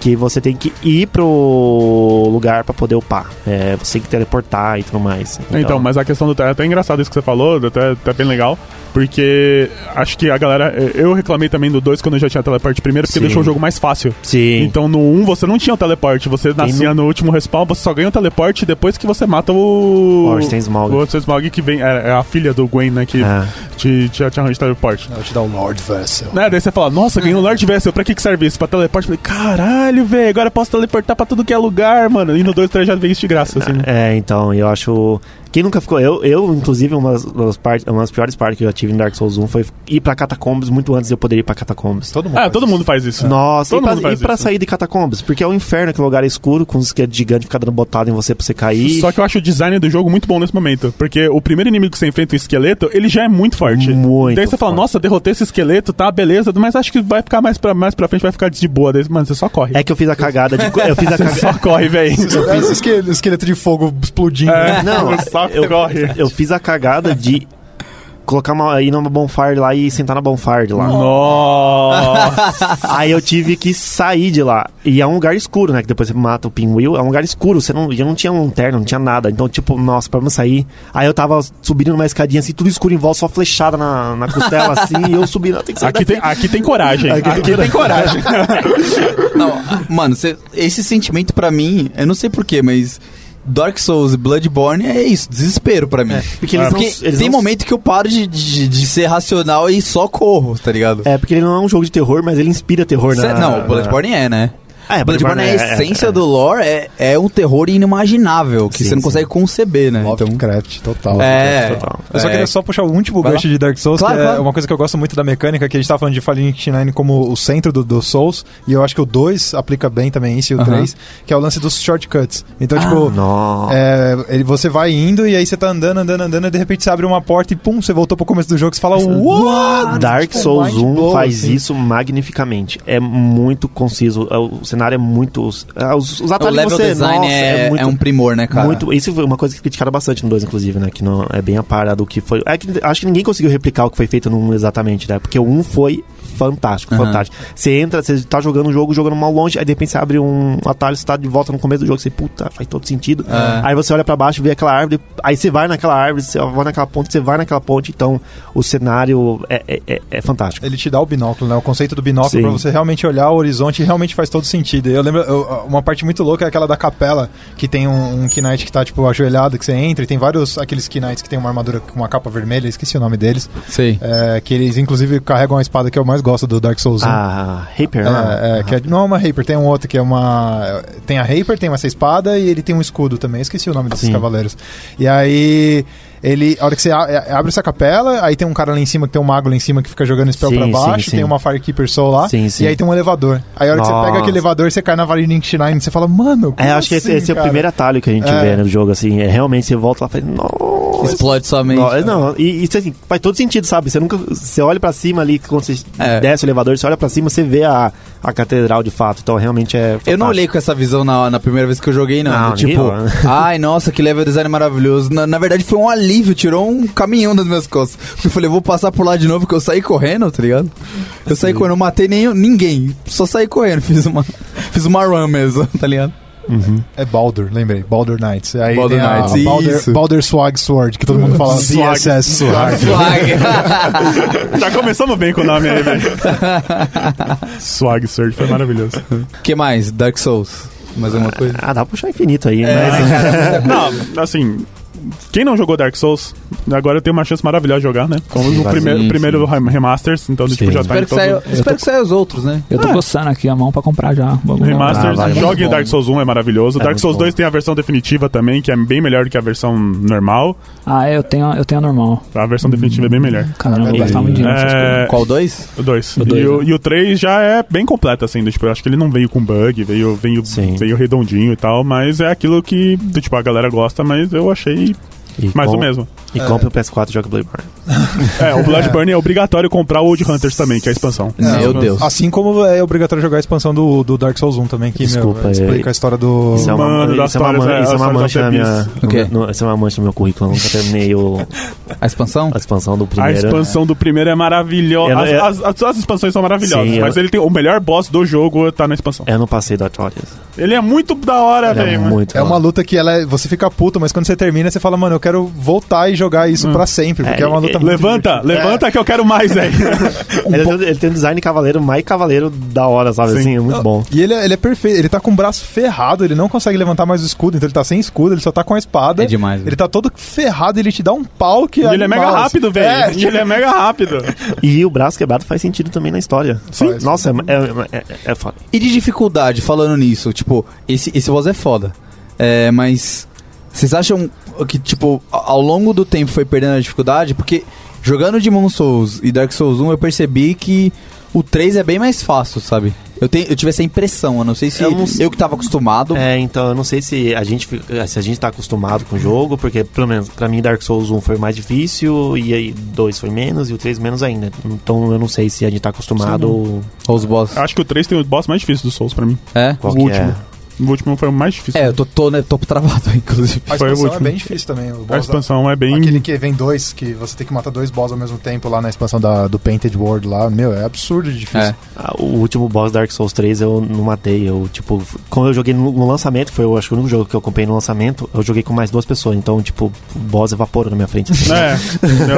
Que você tem que ir pro lugar pra poder upar. É, você tem que teleportar e tudo mais. Então, mas a questão do é até engraçado isso que você falou, até, até bem legal, porque acho que a galera. Eu reclamei também do 2 quando eu já tinha teleporte primeiro, porque Sim. deixou o jogo mais fácil. Sim. Então no 1 você não tinha o teleporte, você nascia no último respawn, você só ganha o teleporte depois que você mata o. Orsten Smaug. O Orsten Smaug, que vem. É, é a filha do Gwen, né? Que É. te, te, te arranja teleporte. Não, te dá o Lord Vessel. Né? Daí você fala, nossa, ganhei um Lord Vessel, pra que, que serve isso? Pra teleporte? Eu falei, caralho, velho, agora eu posso teleportar pra tudo que é lugar, mano. E no 2, 3 já veio isso de graça, assim. É, então, eu acho. Quem nunca ficou. Eu, eu inclusive, uma das, part, uma das piores partes que eu já tive em Dark Souls 1 foi ir pra Catacombs muito antes de eu poder ir pra Catacombs. Todo mundo. É, todo mundo faz isso. Nossa, todo e pra, mundo faz e pra isso. sair de Catacombs? Porque é o um inferno, aquele lugar escuro, com os esqueletos gigantes ficando dando botada em você pra você cair. Só que eu acho o design do jogo muito bom nesse momento. Porque o primeiro inimigo que você enfrenta, o esqueleto, ele já é muito forte. Muito Daí você fala, forte. nossa, derrotei esse esqueleto, tá, beleza, mas acho que vai ficar mais pra, mais pra frente, vai ficar de boa. Daí, mano, você só corre. É que eu fiz a cagada de. Eu fiz a Você cagada. só corre, velho. Esse esqueleto, esqueleto de fogo explodindo. É, né? Não, eu, corre. eu fiz a cagada de colocar uma, ir numa bonfire lá e sentar na bonfire lá. Nossa. Aí eu tive que sair de lá. E é um lugar escuro, né? Que depois você mata o pinwheel. É um lugar escuro. Você não, eu não tinha lanterna, não tinha nada. Então, tipo, nossa, pra eu sair. Aí eu tava subindo numa escadinha assim, tudo escuro em volta, só flechada na, na costela assim. e eu subindo. eu tenho que sair Aqui daqui. tem, aqui tem coragem. Aqui Aqui, tem tem coragem. Não, mano, cê- esse sentimento pra mim, eu não sei porquê, mas Dark Souls e Bloodborne é isso, desespero pra mim. Porque eles não- Porque tem não- momento que eu paro de, de, de ser racional e só corro, tá ligado? É, porque ele não é um jogo de terror, mas ele inspira terror, Cê- né? não, Bloodborne é, né? É, Bloodborne é a é- essência é- do lore, é, é um terror inimaginável, que Sim, você não sim. consegue conceber, né? Então, Lovecraft, total. é, total. Eu só é, queria só puxar o último gancho de Dark Souls, Claro, que é claro. uma coisa que eu gosto muito da mecânica, que a gente tava falando de Fallen 99 como o centro do, do Souls, e eu acho que o 2 aplica bem também isso, e o Aham. 3, que é o lance dos shortcuts. Então, Ah, tipo, é, ele, você vai indo e aí você tá andando, andando, andando, e de repente você abre uma porta e pum, você voltou pro começo do jogo, você fala, what? Dark Tipo, Souls mind 1 blow, faz assim. isso magnificamente. É muito conciso. é, O cenário é muito. é, Os, os o atalhos level você, design nossa, é, muito, é um primor, né, cara? muito. Isso foi uma coisa que criticaram bastante no 2, inclusive, né? Que não é bem a par do que foi. É que acho que ninguém conseguiu replicar o que foi feito no 1 exatamente, né? Porque o 1 foi fantástico, Aham. fantástico. Você entra, você tá jogando um jogo, jogando mal longe, aí de repente você abre um atalho, você tá de volta no começo do jogo, você, puta, faz todo sentido. É. Aí você olha pra baixo, vê aquela árvore, aí você vai naquela árvore, você vai naquela ponte, você vai naquela ponte, então o cenário é, é, é- é fantástico. Ele te dá o binóculo, né? O conceito do binóculo Sim. pra você realmente olhar o horizonte realmente faz todo sentido. Eu lembro, eu- uma parte muito louca é aquela da capela, que tem um, um Knight que tá, tipo, ajoelhado, que você entra, e tem vários, aqueles Knights que tem uma armadura com uma capa vermelha, esqueci o nome deles, Sei. é, que eles, inclusive, carregam a espada que eu mais gosto do Dark Souls 1. Ah, Hyper, né? É, é, que é- não é uma Raper, tem um outro que é uma. Tem a Raper, tem essa espada e ele tem um escudo também. Esqueci o nome desses Sim. cavaleiros. E aí. Ele, a hora que você é, abre essa capela, aí tem um cara lá em cima que tem um mago lá em cima que fica jogando spell Sim, pra sim, baixo, sim. tem uma Firekeeper Soul lá, Sim, sim. e aí tem um elevador. Aí a hora que você Nossa. pega aquele elevador, você cai na Valkyrie Shrine e você fala, mano, É, como acho que esse, assim, esse é o primeiro atalho que a gente É. vê né, no jogo, assim. É realmente você volta lá e fala, nossa. Explode sua mente. Não, não, e isso assim, faz todo sentido, sabe? Você nunca. Você olha pra cima ali, quando você É. desce o elevador, você olha pra cima, você vê a, a catedral de fato. Então realmente é. Eu não fantástico. olhei com essa visão na, na primeira vez que eu joguei, não. Não, tipo, ai, nossa, que level design maravilhoso. Na, na verdade, foi um alívio, tirou um caminhão das minhas costas. Porque eu falei, vou passar por lá de novo, porque eu saí correndo, tá ligado? Eu saí correndo, não matei nem, ninguém. Só saí correndo, fiz uma, fiz uma run mesmo, tá ligado? É Baldur, lembrei. Baldur Knights. Aí Baldur tem a Knights, Baldur, isso. Baldur Swag Sword, que todo mundo fala Swag. CSS Sword. Já começamos bem com o nome aí, velho. Swag Surge foi maravilhoso. que mais? Dark Souls. Mais alguma coisa? Ah, dá pra puxar infinito aí, É, mas. Não, assim, quem não jogou Dark Souls, agora tem uma chance maravilhosa de jogar, né? Como no Sim, primeiro, sim, primeiro rem- remasters, então tipo, já tá espero em que, saia, espero que saia os outros, né? Eu tô É. coçando aqui a mão pra comprar já. Vamos. Remasters, Ah, vale. jogue Muito Dark. Souls 1 é maravilhoso. É Dark Souls bom. 2 tem a versão definitiva também, que é bem melhor do que a versão normal. Ah, é, eu tenho, eu tenho a normal. A versão definitiva é bem melhor. Caramba, eu E- gastava muito coisas. É, Qual dois? o 2. O dois, e, o, né? e o 3 já é bem completo, assim, do, tipo, eu acho que ele não veio com bug, veio, veio, Sim. veio redondinho e tal, mas é aquilo que, do, tipo, a galera gosta, mas eu achei E mais com- o mesmo. E compre o PS4 e joga Bloodborne. É, o Bloodborne é obrigatório comprar o Old Hunters também, que é a expansão. Meu Deus. Assim como é obrigatório jogar a expansão do, do Dark Souls 1 também, que Desculpa, meu, é- explica a história do. Isso é uma, Mano, isso é uma, é, isso é uma mancha da na minha. Peace. O quê? no- no- isso é uma mancha no meu currículo. Eu nunca terminei o, A expansão? a expansão do A primeiro. expansão do primeiro é maravilhosa. Eu eu- As, as- as- as expansões são maravilhosas, Sim, eu- mas ele tem o melhor boss do jogo tá na expansão. Eu não passei do Atrorias. Ele é muito da hora, É velho. muito. É uma luta que ela é- você fica puto, mas quando você termina, você fala, mano, eu quero voltar e jogar isso pra sempre, porque é, É, uma luta é, muito Levanta, divertida. levanta que eu quero mais, velho. Ele, tem- ele tem um design cavaleiro mais cavaleiro da hora, sabe? Sim. Assim, é muito bom. E ele, é- ele é perfeito, ele tá com o braço ferrado, ele não consegue levantar mais o escudo, então ele tá sem escudo, ele só tá com a espada. É demais, Ele tá todo ferrado, ele te dá um pau que E ele é animal, mega assim. rápido, velho. É, ele é mega rápido. E o braço quebrado faz sentido também na história. Sim. Nossa, é, é, é, é foda. E de dificuldade, falando nisso, tipo, esse, esse boss é foda. É, mas vocês acham que, tipo, ao longo do tempo foi perdendo a dificuldade? Porque jogando Demon Souls e Dark Souls 1, eu percebi que o 3 é bem mais fácil, sabe? Eu, tenho, eu tive essa impressão, eu não sei se Eu eu, não sei. que tava acostumado. É, então eu não sei se a gente se a gente tá acostumado com o jogo, porque pelo menos pra mim Dark Souls 1 foi mais difícil e aí 2 foi menos e o 3 menos ainda. Então eu não sei se a gente tá acostumado ou Os boss. Acho que o 3 tem o boss mais difícil do Souls pra mim. É? qual o que último. é. O último foi o mais difícil. É, eu tô, tô, né, tô travado, inclusive. A Foi o expansão é último. bem difícil também. O A expansão é bem. Aquele que vem dois, que você tem que matar dois boss ao mesmo tempo lá na expansão da, do Painted World lá. Meu, é absurdo de difícil. É. Ah, O último boss Dark Souls 3 eu não matei. Eu, tipo, quando eu joguei no, no lançamento, foi eu acho que o único jogo que eu comprei no lançamento, eu joguei com mais duas pessoas. Então, tipo, o boss evaporou na minha frente. É,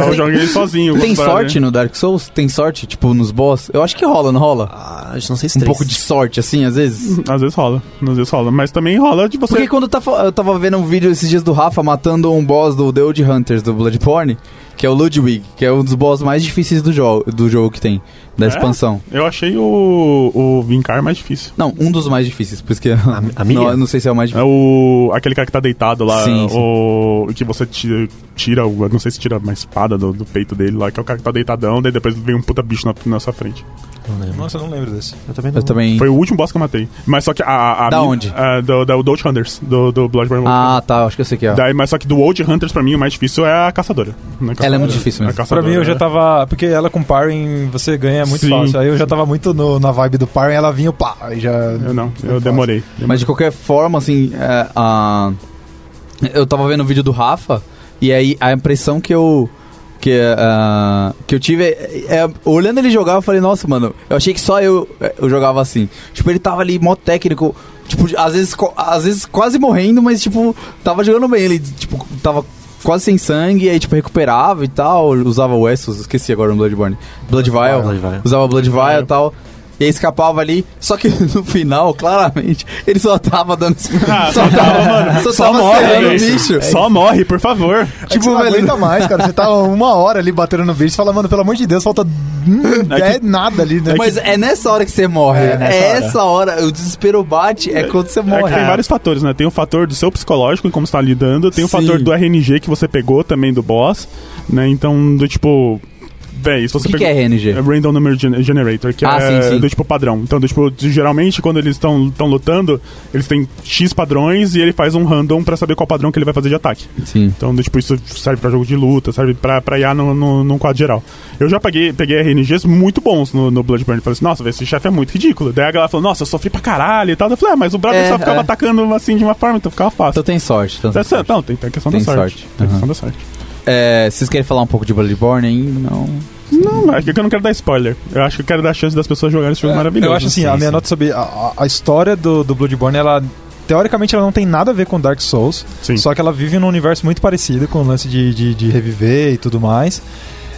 eu joguei sozinho. Tem sorte no Dark Souls? Tem sorte, tipo, nos boss? Eu acho que rola, não rola? Ah, eu não sei se Um três. pouco de sorte, assim, às vezes. Às vezes rola, às vezes rola. Mas também rola de você. Porque quando tá, fa- eu tava vendo um vídeo esses dias do Rafa matando um boss do The Old Hunters do Bloodborne, que é o Ludwig, que é um dos boss mais difíceis do jogo, do jogo que tem, da É? expansão. Eu achei o, o Vincar mais difícil. Não, um dos mais difíceis, por isso que A, a Miriam? não, não sei se é o mais É difícil. o. aquele cara que tá deitado lá. Sim, sim. o. que você tira, tira o. Não sei se tira uma espada do, do peito dele lá, que é o cara que tá deitadão, daí depois vem um puta bicho na, na sua frente. Não lembro. Nossa, eu não lembro desse. Eu também não. Eu também. Foi o último boss que eu matei. Mas só que a. a, Da mi- onde? a- do, do, do Old Hunters, do, do Bloodborne. Ah, tá, acho que eu sei que é. Daí, mas só que do Old Hunters, pra mim, o mais difícil é a caçadora. Né, Ela é muito caçadora. difícil A mesmo. Pra caçadora mim eu já é- tava. Porque ela com Parring você ganha muito Sim. fácil. Aí eu já tava muito no- na vibe do Parring, ela vinha, pá, aí já. Eu não, eu fácil. demorei. Mas de qualquer forma, assim, é, a... eu tava vendo o vídeo do Rafa, e aí a impressão que eu. Que, ah, que eu tive é, é- Olhando ele jogar, eu falei, nossa, mano, eu achei que só eu, eu jogava assim. Tipo, ele tava ali, mó técnico. Tipo, às vezes, às vezes quase morrendo, mas, tipo, tava jogando bem. Ele, tipo, tava quase sem sangue, aí, tipo, recuperava e tal. Usava o Essos, esqueci agora no Bloodborne. Blood Vial. Usava Blood Vial e tal. E aí escapava ali, só que no final, claramente, ele só tava dando. Ah, só tava, mano. Só, Só tava morre, o é bicho. Só morre, por favor. É que Tipo, você não velho- aguenta mais, cara. Você tá uma hora ali batendo no bicho e fala, mano, pelo amor de Deus, falta hum, É é nada ali, né? Mas é nessa hora que você morre. É É, nessa hora. essa hora. O desespero bate, é quando você É que morre. tem vários fatores, né? Tem o fator do seu psicológico e como você tá lidando, tem o Sim. fator do RNG que você pegou também do boss, né? Então, do tipo. Véi, se O você que, que pegou. é RNG? É Random Number Gen- Generator, que Ah, é sim, sim. do tipo padrão. Então, do tipo, geralmente quando eles estão lutando, eles têm X padrões e ele faz um random pra saber qual padrão que ele vai fazer de ataque. Sim. Então, do tipo, isso serve pra jogo de luta, serve pra, pra IA no, no, num quadro geral. Eu já peguei, peguei RNGs muito bons no, no Bloodborne. Falei assim, nossa, esse chefe é muito ridículo. Daí a galera falou, nossa, eu sofri pra caralho e tal. Eu falei, ah, mas o brother É, só ficava é. atacando assim de uma forma, então ficava fácil. Então tem sorte. Então tem Essa- sorte. não, tem, tem questão Tem da sorte. sorte. Tem questão da sorte. É, vocês querem falar um pouco de Bloodborne ainda? Não. Não, é que eu não quero dar spoiler. Eu acho que eu quero dar chance das pessoas jogarem esse jogo maravilhoso. Eu acho assim, a Sim, minha sim. nota sobre a, a- a história do, do Bloodborne, ela. Teoricamente ela não tem nada a ver com Dark Souls, Sim. só que ela vive num universo muito parecido com o lance de, de, de reviver e tudo mais.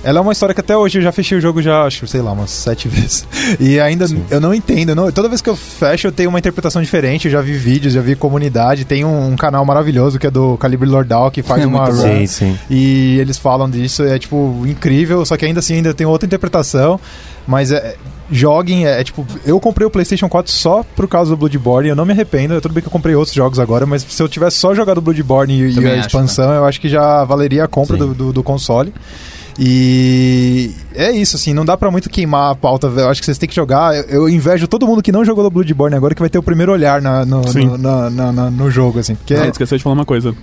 Ela é uma história que até hoje eu já fechei o jogo já, acho, sei lá, umas sete vezes. E ainda eu não entendo. eu não- toda vez que eu fecho, eu tenho uma interpretação diferente. Eu já vi vídeos, já vi comunidade. Tem um, um canal maravilhoso que é do Calibre Lordal, que faz É uma run Sim, sim. e eles falam disso, é tipo incrível, só que ainda assim ainda tem outra interpretação, mas é joguem, é, é, tipo, eu comprei o PlayStation 4 só por causa do Bloodborne, eu não me arrependo, tudo bem que eu comprei outros jogos agora, mas se eu tivesse só jogado Bloodborne e, e a acho, expansão, eu acho que já valeria a compra Sim. do, do, do console. E é isso, assim, não dá pra muito queimar a pauta, eu acho que vocês têm que jogar. Eu, eu invejo todo mundo que não jogou do Bloodborne agora, que vai ter o primeiro olhar na- no, no, na- na- na- no jogo, assim. Porque Ah, é- esqueci de falar uma coisa.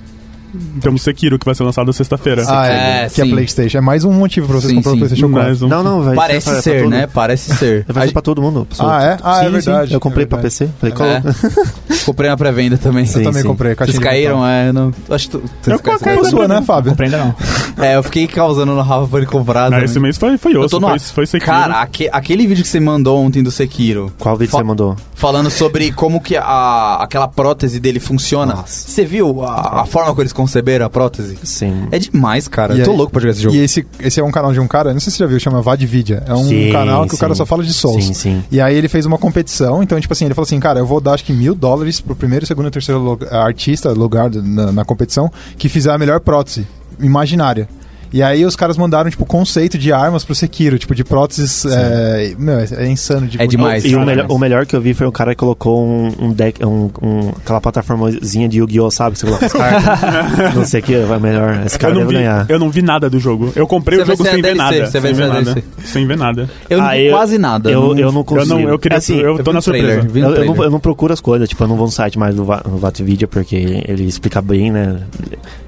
Temos Sekiro, que vai ser lançado sexta-feira. Ah, é, É, que é sim. Playstation. É mais um motivo pra vocês Sim, comprar o. Playstation 4. Mais um. Não, não, vai Parece ser pra ser, né? Parece ser. Vai ser pra todo mundo. pessoal. Ah, é? Ah, é Sim, verdade. Sim. Eu comprei É pra verdade. PC. Falei, É. coloca. Comprei na pré-venda também. Sim, Eu também sim. comprei. Vocês caíram, é. eu Não, acho que tu, Eu caí sua, né, Fábio? Comprei ainda não. É, eu fiquei causando no Rafa pra ele comprar. Ah, também. esse mês foi, foi Eu osso, foi, foi Sekiro. Cara, aque- aquele vídeo que você mandou ontem do Sekiro, Qual vídeo você mandou? falando sobre como que aquela prótese dele funciona. Você viu a, a forma como eles conceberam a prótese? Sim. É demais, cara. E eu tô aí- louco pra jogar esse jogo. E esse, esse é um canal de um cara, não sei se você já viu, chama Vadvidia. É um Sim, canal que o cara sim. só fala de Souls. Sim, sim. E aí ele fez uma competição, então, tipo assim, ele falou assim, cara, eu vou dar acho que mil dólares pro primeiro, segundo e terceiro lu- artista, lugar na, na competição, que fizer a melhor prótese imaginária. E aí os caras mandaram, tipo, conceito de armas pro Sekiro, tipo, de próteses. É, meu, é, é insano de É demais. E o melhor, o melhor que eu vi foi um cara que colocou um, um deck, um, um- aquela plataformazinha de Yu-Gi-Oh! sabe? Que você coloca as cartas. não sei o que, vai melhor. Esse cara eu, não deve vi, ganhar. eu não vi nada do jogo. Eu comprei Você o jogo a sem ver nada. você vai sem ser ver nada. Sem ver nada. Eu não Ah, vi eu- quase nada. Eu, eu não Eu consigo. não, eu queria. Assim, eu tô na trailer, surpresa. eu, eu não, eu não procuro as coisas, tipo, eu não vou no site mais do, Va- no Vatvidia porque ele explica bem, né?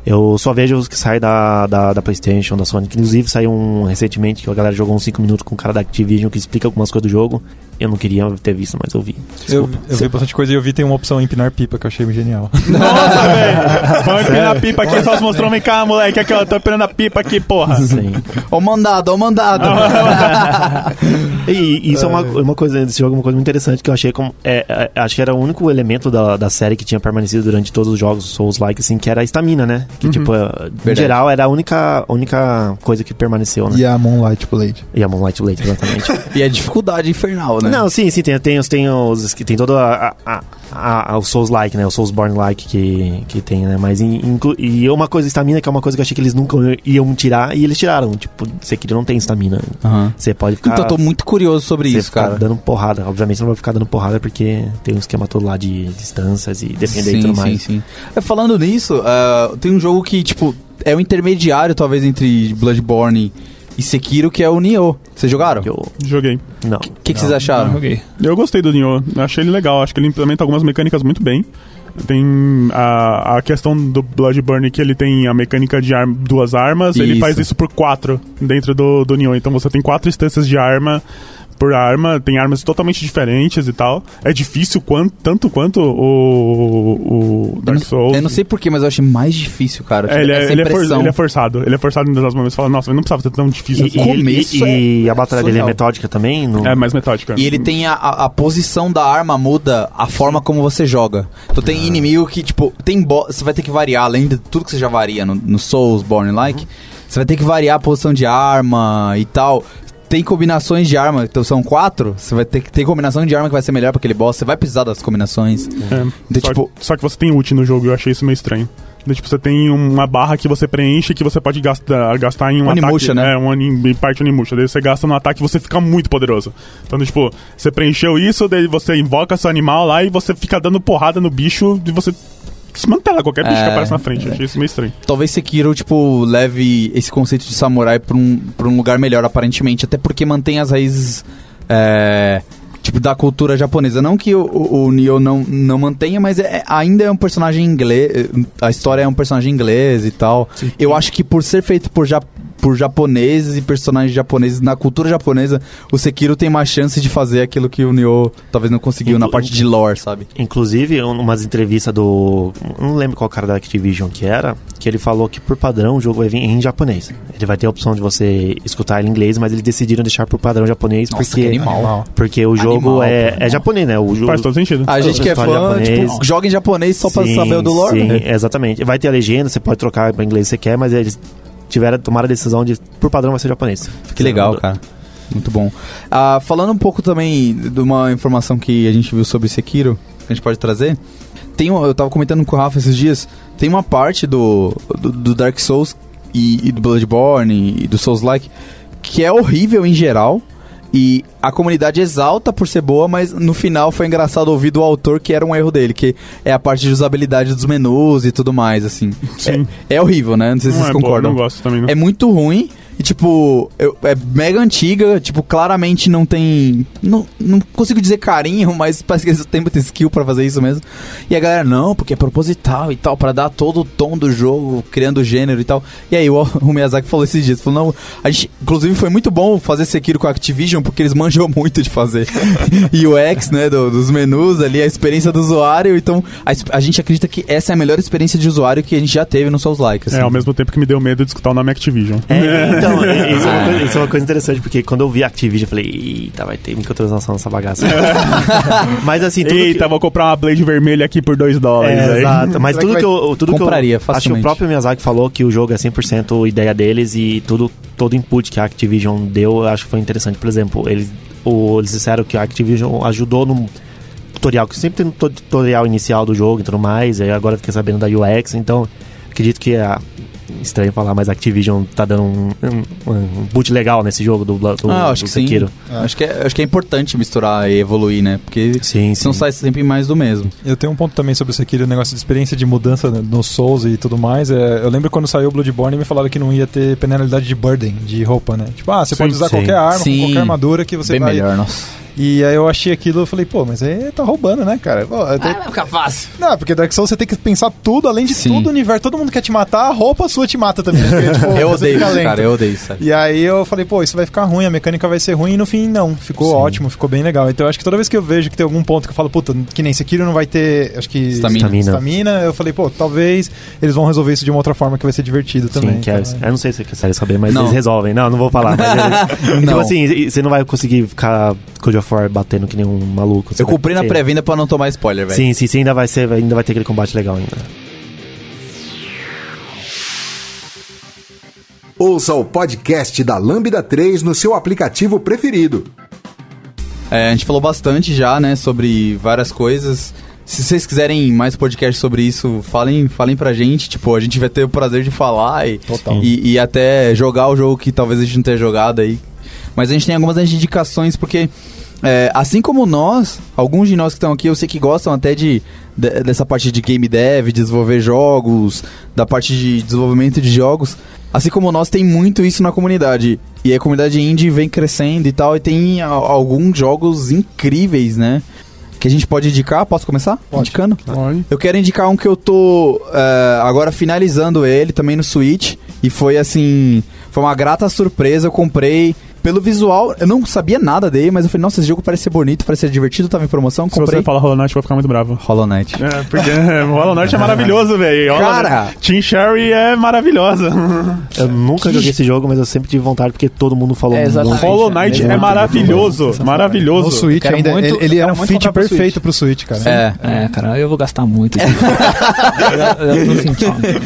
Eu só vejo os que saem da, da, da PlayStation, da Sony. Inclusive saiu um recentemente que a galera jogou uns 5 minutos com um cara da Activision que explica algumas coisas do jogo. Eu não queria ter visto, mas eu vi. Eu, Desculpa. eu vi bastante coisa e eu vi tem uma opção empinar pipa que eu achei genial. Nossa, velho. Vamos empinar a pipa aqui, só se mostrou. Vem cá, moleque. Aqui, ó. Tô empinando a pipa aqui, porra. Sim. Ó, o mandado, ó, o mandado. E isso é uma, uma coisa desse jogo, uma coisa muito interessante que eu achei como. É, é, acho que era o único elemento da, da série que tinha permanecido durante todos os jogos Souls-like, assim, que era a estamina, né? Que, tipo, em Verdade. geral era a única, única coisa que permaneceu, né? E a Moonlight Blade. E a Moonlight Blade, exatamente. e a dificuldade infernal, né? Não, sim, sim, tem, tem, os- tem os. que Tem todo a, a, a, a- o Souls-like, né? O Soulsborne-like que, que tem, né? Mas in- e uma coisa, estamina, que é uma coisa que eu achei que eles nunca iam tirar, e eles tiraram. Tipo, Sekiro não tem estamina. Aham. Você pode ficar. Então eu tô muito curioso sobre você isso, ficar cara. dando porrada. Obviamente você não vai ficar dando porrada porque tem um esquema todo lá de distâncias e defender e sim, tudo sim, mais. sim. É, falando nisso, ah, tem um jogo que, tipo, é o intermediário, talvez, entre Bloodborne e Sekiro, que é o Nioh. Vocês jogaram? O Eu, Joguei. não. que, que vocês Não acharam? joguei. Eu gostei do Nioh. Achei ele legal. Acho que ele implementa algumas mecânicas muito bem. Tem a, a questão do Bloodborne que ele tem a mecânica de arma, duas armas. Ele Isso. faz isso por quatro dentro do, do Nioh. Então você tem quatro instâncias de arma por arma. Tem armas totalmente diferentes e tal. É difícil quanto, tanto quanto o, o Eu Dark não, Souls. eu não sei porquê, mas eu achei mais difícil, cara. É, ele, é, ele, é for- ele é forçado. Ele é forçado em determinados momentos. Fala, nossa, ele não precisava ser tão difícil E, assim. e, começo e- e a batalha dele é metódica também? No... É mais metódica. E ele tem a, a, posição da arma muda a forma como você joga. Então Ah. tem inimigo que, tipo, tem bo você vai ter que variar, além de tudo que você já varia no, no Souls, Born Like, você vai ter que variar a posição de arma e tal. Tem combinações de arma, então são quatro. Você vai ter que ter combinação de arma que vai ser melhor pra aquele boss. Você vai precisar das combinações. É. Então, só, tipo- só que você tem ult no jogo, eu achei isso meio estranho. Então, tipo, você tem uma barra que você preenche que você pode gastar, gastar em um Onimusha, ataque. né? É, um anim, parte Onimusha. Daí você gasta no ataque e você fica muito poderoso. Então, tipo, você preencheu isso, daí você invoca seu animal lá e você fica dando porrada no bicho e você desmantela qualquer bicho É, que aparece na frente. Eu achei isso meio estranho. Talvez Sekiro, tipo, leve esse conceito de samurai pra um, pra um lugar melhor, aparentemente. Até porque mantém as raízes, é, tipo, da cultura japonesa. Não que o, o, o Nioh não, não mantenha, mas é, ainda é um personagem inglês. A história é um personagem inglês e tal. Eu acho que por ser feito por, ja, por japoneses e personagens japoneses na cultura japonesa, o Sekiro tem mais chance de fazer aquilo que o Nioh talvez não conseguiu na Inclu- parte de lore, sabe? Inclusive, um- umas entrevistas do. Não lembro qual cara da Activision que era, que ele falou que por padrão o jogo vai vir em japonês. Ele vai ter a opção de você escutar ele em inglês, mas eles decidiram deixar por padrão japonês Nossa, porque. que animal. Porque o jogo Animal, é, animal. é japonês, né? O jogo, Faz todo sentido. A gente que é fã, japonês. tipo, joga em japonês só pra Sim, saber o do lore. Sim, né? exatamente. Vai ter a legenda, você pode trocar pra inglês se você quer, mas eles tiveram tomaram a decisão de, por padrão, vai ser japonês. Que legal, cara. Muito bom. Ah, falando um pouco também de uma informação que a gente viu sobre Sekiro, que a gente pode trazer. Tem, um- eu tava comentando com o Rafa esses dias, tem uma parte do, do, do Dark Souls e, e do Bloodborne e do Souls-like que é horrível em geral. E a comunidade exalta por ser boa, mas no final foi engraçado ouvir do autor que era um erro dele, que é a parte de usabilidade dos menus e tudo mais, assim. Sim. É, é horrível, né? Não sei se Não vocês é boa, concordam. não gosto também. Não. É muito ruim. E, tipo, eu, é mega antiga, tipo, claramente não tem. Não, não consigo dizer carinho, mas parece que eles têm muita skill pra fazer isso mesmo. E a galera, não, porque é proposital e tal, pra dar todo o tom do jogo, criando gênero e tal. E aí o, o Miyazaki falou esses dias, falou, não, a gente, inclusive foi muito bom fazer Sekiro com a Activision, porque eles manjam muito de fazer UX, né, do, dos menus ali, a experiência do usuário, então a, a, gente acredita que essa é a melhor experiência de usuário que a gente já teve no Souls Like. Assim. É, ao mesmo tempo que me deu medo de escutar o nome Activision. É, então, isso, é coisa, isso, é uma coisa, interessante, porque quando eu vi Activision, eu falei, eita, vai ter microtransação nessa bagaça. Mas assim, tudo Eita, que... vou comprar uma Blade vermelha aqui por 2 dólares. É, exato, mas tudo que eu. Tudo Compraria, que eu, Acho que o próprio Miyazaki falou que o jogo é 100% ideia deles e tudo, todo input que a Activision deu, eu acho que foi interessante. Por exemplo, eles, o, eles disseram que a Activision ajudou no tutorial, que sempre tem um tutorial inicial do jogo e tudo mais, e agora fiquei sabendo da UX, então acredito que a, estranho falar, mas a Activision tá dando um, um, um boot legal nesse jogo do, do, ah, acho do que Sekiro. Sim. Acho, que é, acho que é importante misturar e evoluir, né? Porque sim, não sai sempre mais do mesmo. Eu tenho um ponto também sobre o Sekiro, o negócio de experiência de mudança no Souls e tudo mais. É, eu lembro quando saiu o Bloodborne me falaram que não ia ter penalidade de burden, de roupa, né? Tipo, ah, você sim, pode usar sim. qualquer arma, qualquer armadura que você Bem vai... melhor, nossa e aí eu achei aquilo e falei, pô, mas aí tá roubando, né, cara? Pô, ah, vai ficar fácil. Não, porque Dark Souls você tem que pensar tudo, além de Sim. tudo, o universo, todo mundo quer te matar, a roupa sua te mata também. Porque, tipo, eu odeio isso, cara, eu odeio isso. E aí eu falei, pô, isso vai ficar ruim, a mecânica vai ser ruim, e no fim, não. Ficou Sim. ótimo, ficou bem legal. Então eu acho que toda vez que eu vejo que tem algum ponto que eu falo, puta, que nem Sekiro não vai ter, acho que... Estamina. Estamina. Eu falei, pô, talvez eles vão resolver isso de uma outra forma que vai ser divertido também. Sim, que é, eu não sei se você quer saber, mas não. eles resolvem. Não, não vou falar. Mas eles, não. Tipo assim, você não vai conseguir ficar of War batendo que nem um maluco. Eu comprei na pré-venda pra não tomar spoiler, velho. Sim, sim, sim, ainda vai, ser, ainda vai ter aquele combate legal ainda. Ouça o podcast da Lambda 3 no seu aplicativo preferido. É, a gente falou bastante já, né, sobre várias coisas. Se vocês quiserem mais podcast sobre isso, falem, falem pra gente. Tipo, a gente vai ter o prazer de falar e, e, e, até jogar o jogo que talvez a gente não tenha jogado aí. Mas a gente tem algumas indicações, porque é, assim como nós, alguns de nós que estão aqui, eu sei que gostam até de, de, dessa parte de game dev, desenvolver jogos, da parte de desenvolvimento de jogos. Assim como nós, tem muito isso na comunidade. E a comunidade indie vem crescendo e tal, e tem a, alguns jogos incríveis, né? Que a gente pode indicar? Posso começar? Pode. Indicando? Pode. Eu quero indicar um que eu tô uh, agora finalizando ele também no Switch. E foi assim. Foi uma grata surpresa. Eu comprei pelo visual, eu não sabia nada dele, mas eu falei, nossa, esse jogo parece ser bonito, parece ser divertido, tava em promoção, comprei. Se você falar Hollow Knight, eu vou ficar muito bravo. Hollow Knight. É, porque Hollow Knight é maravilhoso, velho. Cara! Team Sherry é maravilhosa. Eu nunca joguei esse jogo, mas eu sempre tive vontade, porque todo mundo falou é, muito. Hollow Knight é, é maravilhoso, maravilhoso. O Switch ainda, muito, ele, ele é um fit perfeito pro Switch, cara. É, é, cara, eu vou gastar muito. eu, eu tô sentindo.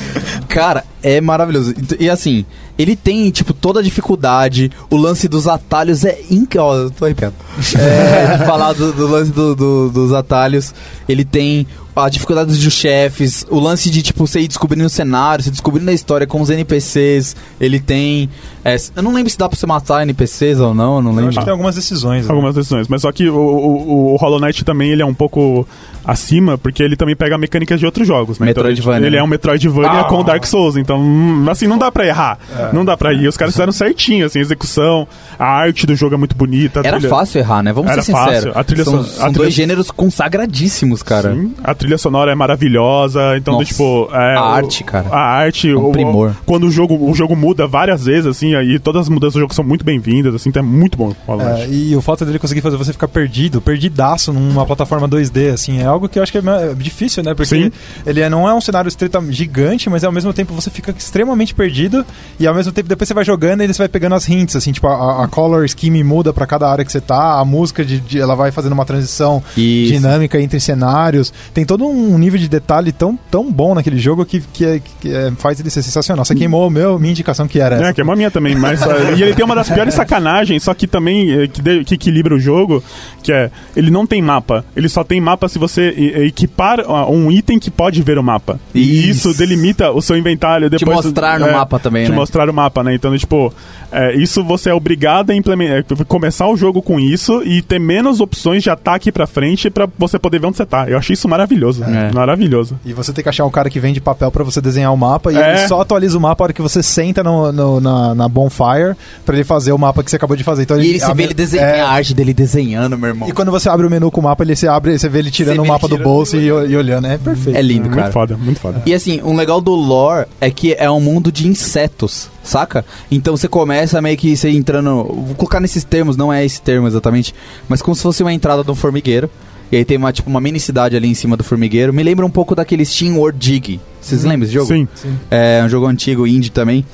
Cara, é maravilhoso. E assim, ele tem, tipo, toda a dificuldade, o lance dos atalhos é incrível. Tô arrepiado. É, falar do, do lance do, do, dos atalhos. Ele tem a dificuldade dos chefes, o lance de, tipo, você ir descobrindo o cenário, você descobrindo a história com os NPCs. Ele tem. É, eu não lembro se dá pra você matar NPCs ou não, eu não lembro. Eu acho que tem algumas decisões. Né? Algumas decisões. Mas só que o, o, o Hollow Knight também ele é um pouco acima, porque ele também pega mecânicas de outros jogos, né? Metroidvania. Então, ele, é um Metroidvania ah. com Dark Souls, então, hum, assim, não dá pra errar. É. Não dá pra ir. Os caras fizeram certinho, assim, a execução, a arte do jogo é muito bonita. Era trilha... fácil errar, né? Vamos Era ser sinceros. A trilha são, são a trilha... dois gêneros consagradíssimos, cara. Sim, a trilha sonora é maravilhosa, então, Nossa, tipo... É, a arte, cara. A arte... É um o, primor. quando o jogo, o jogo muda várias vezes, assim, aí todas as mudanças do jogo são muito bem-vindas, assim, então é muito bom. É, e o fato dele conseguir fazer você ficar perdido, perdidaço numa plataforma 2D, assim, é algo que eu acho que é difícil, né? Porque Sim. ele é, não é um cenário estreito gigante, mas ao mesmo tempo você fica extremamente perdido e ao mesmo tempo depois você vai jogando e você vai pegando as hints, assim, tipo, a, a color scheme muda para cada área que você tá, a música de, de, ela vai fazendo uma transição Isso. dinâmica entre cenários. Tem todo um nível de detalhe tão, tão bom naquele jogo que, que, é, que é, faz ele ser sensacional. Você queimou meu, minha indicação que era é, essa. É, queimou a minha também, mas uh, e ele tem uma das piores sacanagens, só que também eh, que, de, que equilibra o jogo, que é, ele não tem mapa. Ele só tem mapa se você equipar um item que pode ver o mapa. E isso, delimita o seu inventário. Depois, te mostrar no é, mapa também, te né? mostrar o mapa, né? Então, tipo, é, isso você é obrigado a implementar, é, começar o jogo com isso e ter menos opções de ataque pra frente pra você poder ver onde você tá. Eu achei isso maravilhoso maravilhoso. É. Maravilhoso. E você tem que achar um cara que vende papel para você desenhar o mapa e é. ele só atualiza o mapa a hora que você senta no, no na, na bonfire para ele fazer o mapa que você acabou de fazer. Então, e ele, ele vê ele desenhar é. a arte dele desenhando, meu irmão. E quando você abre o menu com o mapa, ele se abre, você vê ele tirando o mapa do bolso e, e, olhando. É perfeito. É lindo, cara. Muito foda, muito foda. E assim, um legal do lore é que é um mundo de insetos, saca? Então você começa meio que você entrando. Vou colocar nesses termos, não é esse termo exatamente, mas como se fosse uma entrada de um formigueiro. E aí tem uma, tipo, uma mini cidade ali em cima do formigueiro. Me lembra um pouco daquele Steam World Dig. Vocês hum, lembram desse jogo? Sim. sim. É um jogo antigo, indie também.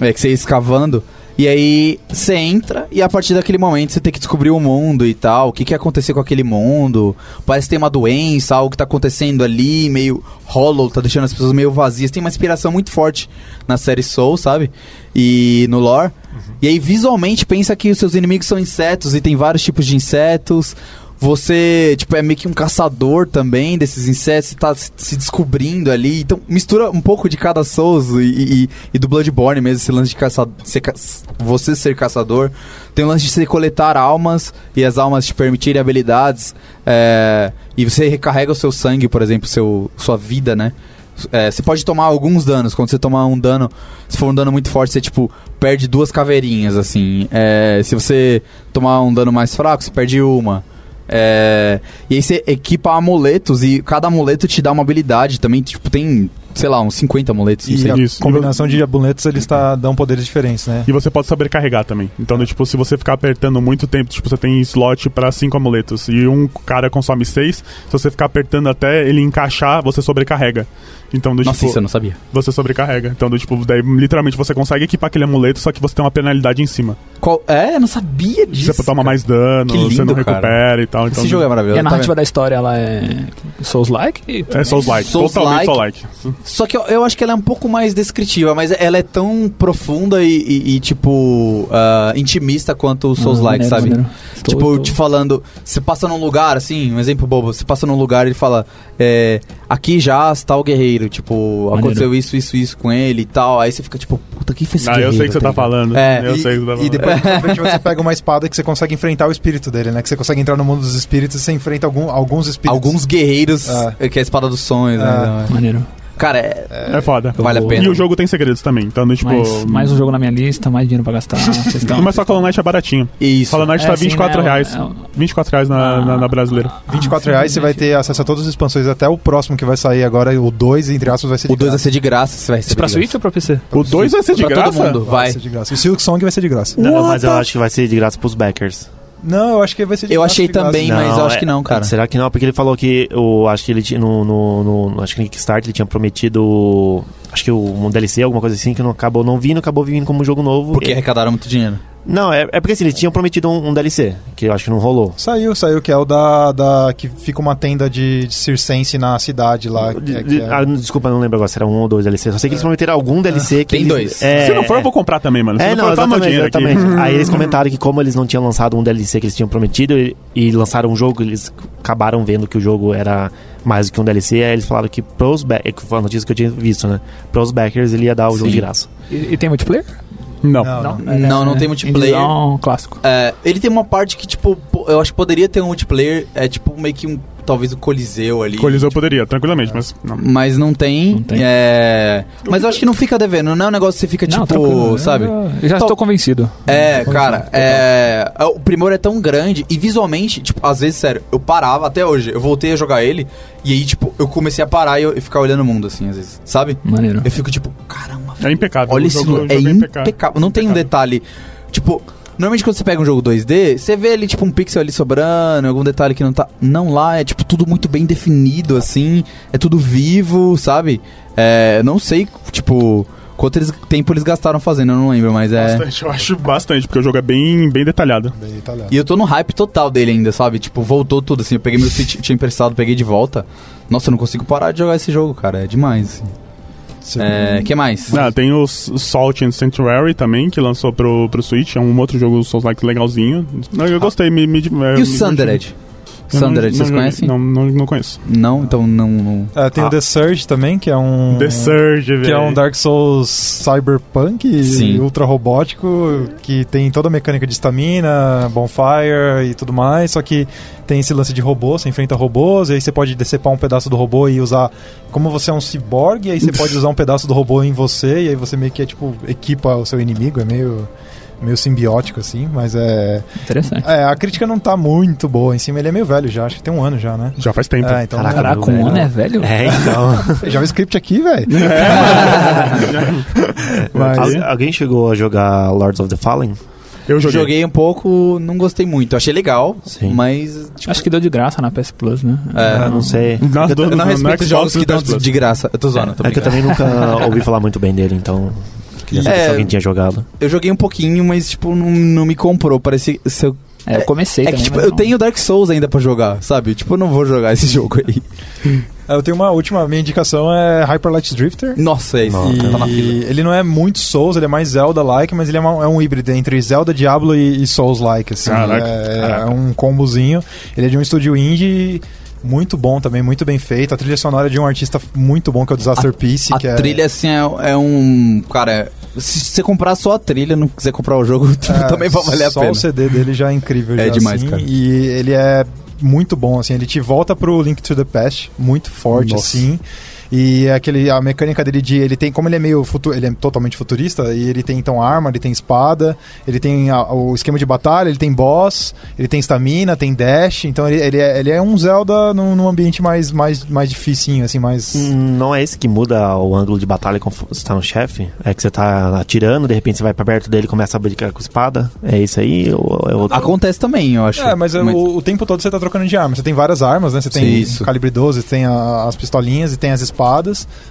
É que você ia escavando. E aí você entra e a partir daquele momento você tem que descobrir o mundo e tal, o que, que ia acontecer com aquele mundo. Parece que tem uma doença, algo que tá acontecendo ali, meio hollow, tá deixando as pessoas meio vazias. Tem uma inspiração muito forte na série Soul, sabe? E no lore. Uhum. E aí visualmente pensa que os seus inimigos são insetos e tem vários tipos de insetos. Você, tipo, é meio que um caçador também desses insetos, você tá se descobrindo ali. Então, mistura um pouco de cada Souls e, e, e do Bloodborne mesmo, esse lance de caçador, ser, você ser caçador. Tem o lance de você coletar almas e as almas te permitirem habilidades. É, e você recarrega o seu sangue, por exemplo, seu, sua vida, né? É, você pode tomar alguns danos. Quando você tomar um dano, se for um dano muito forte, você tipo perde duas caveirinhas, assim. É, se você tomar um dano mais fraco, você perde uma. É, e aí você equipa amuletos e cada amuleto te dá uma habilidade também. Tipo, tem, sei lá, uns 50 amuletos. E a Isso. combinação de amuletos eles tá, dão poderes diferentes, né? E você pode saber carregar também. Então, é. tipo, se você ficar apertando muito tempo, tipo, você tem slot para cinco amuletos e um cara consome seis, se você ficar apertando até ele encaixar, você sobrecarrega. Então, do, Nossa, tipo, isso eu não sabia. Você sobrecarrega. Então, do, tipo, daí, literalmente você consegue equipar aquele amuleto, só que você tem uma penalidade em cima. Qual? É, eu não sabia disso. Você toma cara. mais dano, lindo, você não recupera cara. e tal. Então, Esse jogo é maravilhoso. E a tá narrativa tá da história, ela é Souls-like? É Souls-like, Souls totalmente Souls-like. Só que eu, eu, acho que ela é um pouco mais descritiva, mas ela é tão profunda e, e, e tipo, uh, intimista quanto o ah, Souls-like, ah, sabe? Maneiro. Tipo, te falando, você passa num lugar, assim, um exemplo bobo, você passa num lugar e ele fala, é, aqui já está o guerreiro, tipo, Maneiro. aconteceu isso, isso, isso com ele e tal. Aí você fica tipo, puta, que fez esse ah, guerreiro? eu sei que você tá, tá falando. É. Eu e, sei que você tá falando. E depois você pega uma espada que você consegue enfrentar o espírito dele, né? Que você consegue entrar no mundo dos espíritos e você enfrenta algum, alguns espíritos. Alguns guerreiros, é. que é a espada dos sonhos, né? é. né? Maneiro. Cara, é, é foda. Vale a pena. E o jogo tem segredos também. Então, tipo. Mais, mais um jogo na minha lista, mais dinheiro pra gastar. Mas só Knight é baratinho. Isso. Knight é, tá 24 né, reais. É, 24 reais na, ah, na, na brasileira. 24 reais você vai ter acesso a todas as expansões, até o próximo que vai sair agora, o 2, entre aspas, vai ser de O 2 vai ser de graça. Você vai ser pra Switch ou pra PC? O 2 vai ser de pra graça? todo mundo, vai. vai ser de graça. O Silk Song vai ser de graça. Não, mas eu acho que vai ser de graça pros backers. Não, eu acho que vai ser de Eu achei também, mas não, eu acho que não, cara. Será que não? Porque ele falou que o acho que ele tinha no, no, no acho que no Kickstarter ele tinha prometido acho que um DLC, alguma coisa assim que não acabou não vindo, acabou vindo como jogo novo. Porque arrecadaram muito dinheiro. Não, é, é porque assim, eles tinham prometido um, um, DLC, que eu acho que não rolou. Saiu, saiu, que é o da. da que fica uma tenda de, de circense na cidade lá. De, é, é... Ah, desculpa, não lembro agora se era um ou dois DLC. Só sei que eles prometeram algum DLC que. Tem eles, dois. É, se não for, eu vou comprar também, mano. Se é, não, não for, exatamente, exatamente. Aí eles comentaram que como eles não tinham lançado um DLC que eles tinham prometido e, e lançaram um jogo, eles acabaram vendo que o jogo era mais do que um DLC, aí eles falaram que pros backers, foi a notícia que eu tinha visto, né? Pros backers ele ia dar o Sim. jogo de graça. E, e tem multiplayer? Não. Não, não, não, não, não tem multiplayer. Não, clássico. É, ele tem uma parte que, tipo, eu acho que poderia ter um multiplayer, é tipo meio que um talvez o Coliseu ali. Coliseu tipo, poderia, tranquilamente, é. mas não. Mas não tem. Não tem. É... Mas eu acho que não fica devendo, não é um negócio que você fica não, tipo, sabe? Eu já estou convencido. É, cara, é... o primor é tão grande e visualmente, tipo, às vezes, sério, eu parava até hoje, eu voltei a jogar ele e aí, tipo, eu comecei a parar e, eu, e ficar olhando o mundo, assim, às vezes, sabe? Maneiro. Eu fico tipo, caramba. É impecável. Olha esse jogo, é, é impecável. impecável. Não tem um detalhe, tipo Normalmente quando você pega um jogo 2D, você vê ali tipo um pixel ali sobrando, algum detalhe que não tá. Não lá, é tipo tudo muito bem definido, assim. É tudo vivo, sabe? É, não sei, tipo. Quanto eles, tempo eles gastaram fazendo, eu não lembro, mas é. Bastante, eu acho bastante, porque o jogo é bem, bem detalhado. Bem detalhado. E eu tô no hype total dele ainda, sabe? Tipo, voltou tudo, assim. Eu peguei meu Switch, tinha emprestado, peguei de volta. Nossa, eu não consigo parar de jogar esse jogo, cara. É demais, assim. É, que mais? Ah, tem o Salt and Sanctuary também, que lançou pro, pro Switch. É um outro jogo Souls-like legalzinho. Eu gostei, me, me, E o Sundered? Sander, vocês conhecem? Não, não, não conheço. Não, então não. não... É, tem Ah. o The Surge também, que é um. The Surge, velho. Que é um Dark Souls cyberpunk, Sim. ultra robótico, que tem toda a mecânica de estamina, bonfire e tudo mais, só que tem esse lance de robô, você enfrenta robôs, e aí você pode decepar um pedaço do robô e usar. Como você é um ciborgue, aí você pode usar um pedaço do robô em você, e aí você meio que é tipo, equipa o seu inimigo, é meio. Meio simbiótico, assim, mas é. Interessante. É, a crítica não tá muito boa em cima, ele é meio velho já, acho que tem um ano já, né? Já faz tempo. É, então. Caraca, Caraca, meu um velho. ano é velho? É, então. JavaScript aqui, velho. Mas- Al- alguém chegou a jogar Lords of the Fallen? Eu joguei. Joguei um pouco, não gostei muito. Achei legal, Sim. mas. Tipo, Acho que deu de graça na PS Plus, né? é, Eu não sei. Nas eu, do- eu não respeito jogos que dão de graça. Eu tô zoando, tô É que eu também nunca ouvi falar muito bem dele, então. Queria saber É. se alguém tinha jogado. Eu joguei um pouquinho, mas, tipo, não, não me comprou. Parecia. Se eu, É, eu comecei é que, também, tipo, mas eu não. tenho Dark Souls ainda pra jogar, sabe? Tipo, eu não vou jogar esse jogo aí. Eu tenho uma última, minha indicação é Hyper Light Drifter. Nossa, é isso. Tá. E ele não é muito Souls, ele é mais Zelda-like, mas ele é, uma- é um híbrido entre Zelda, Diablo e, e Souls-like, assim. Caraca, é, caraca. é um combozinho. Ele é de um estúdio indie muito bom também, muito bem feito. A trilha sonora é de um artista muito bom, que é o Disaster Piece. A é, trilha, assim, é, é um. Cara, se você comprar só a trilha, não quiser comprar o jogo, é, também vai valer a só pena. o CD dele já é incrível. É já, demais, assim, cara. E ele é muito bom, assim. Ele te volta pro Link to the Past, muito forte, Nossa. assim. E é aquele, a mecânica dele de. Ele tem. Como ele é meio. Futu, ele é totalmente futurista, e ele tem então arma, ele tem espada, ele tem a- o esquema de batalha, ele tem boss, ele tem stamina, tem dash. Então ele, ele, é, ele é um Zelda num, num ambiente mais, mais, mais dificinho, assim, mais. Hum, Não é esse que muda o ângulo de batalha quando você tá no chefe? É que você tá atirando, de repente você vai pra perto dele e começa a brincar com espada? É isso aí? Ou é outro? Acontece também, eu acho. É, mas, é O, o tempo todo você tá trocando de arma. Você tem várias armas, né? Você tem Isso. calibre 12, você tem a- as pistolinhas e tem as espadas.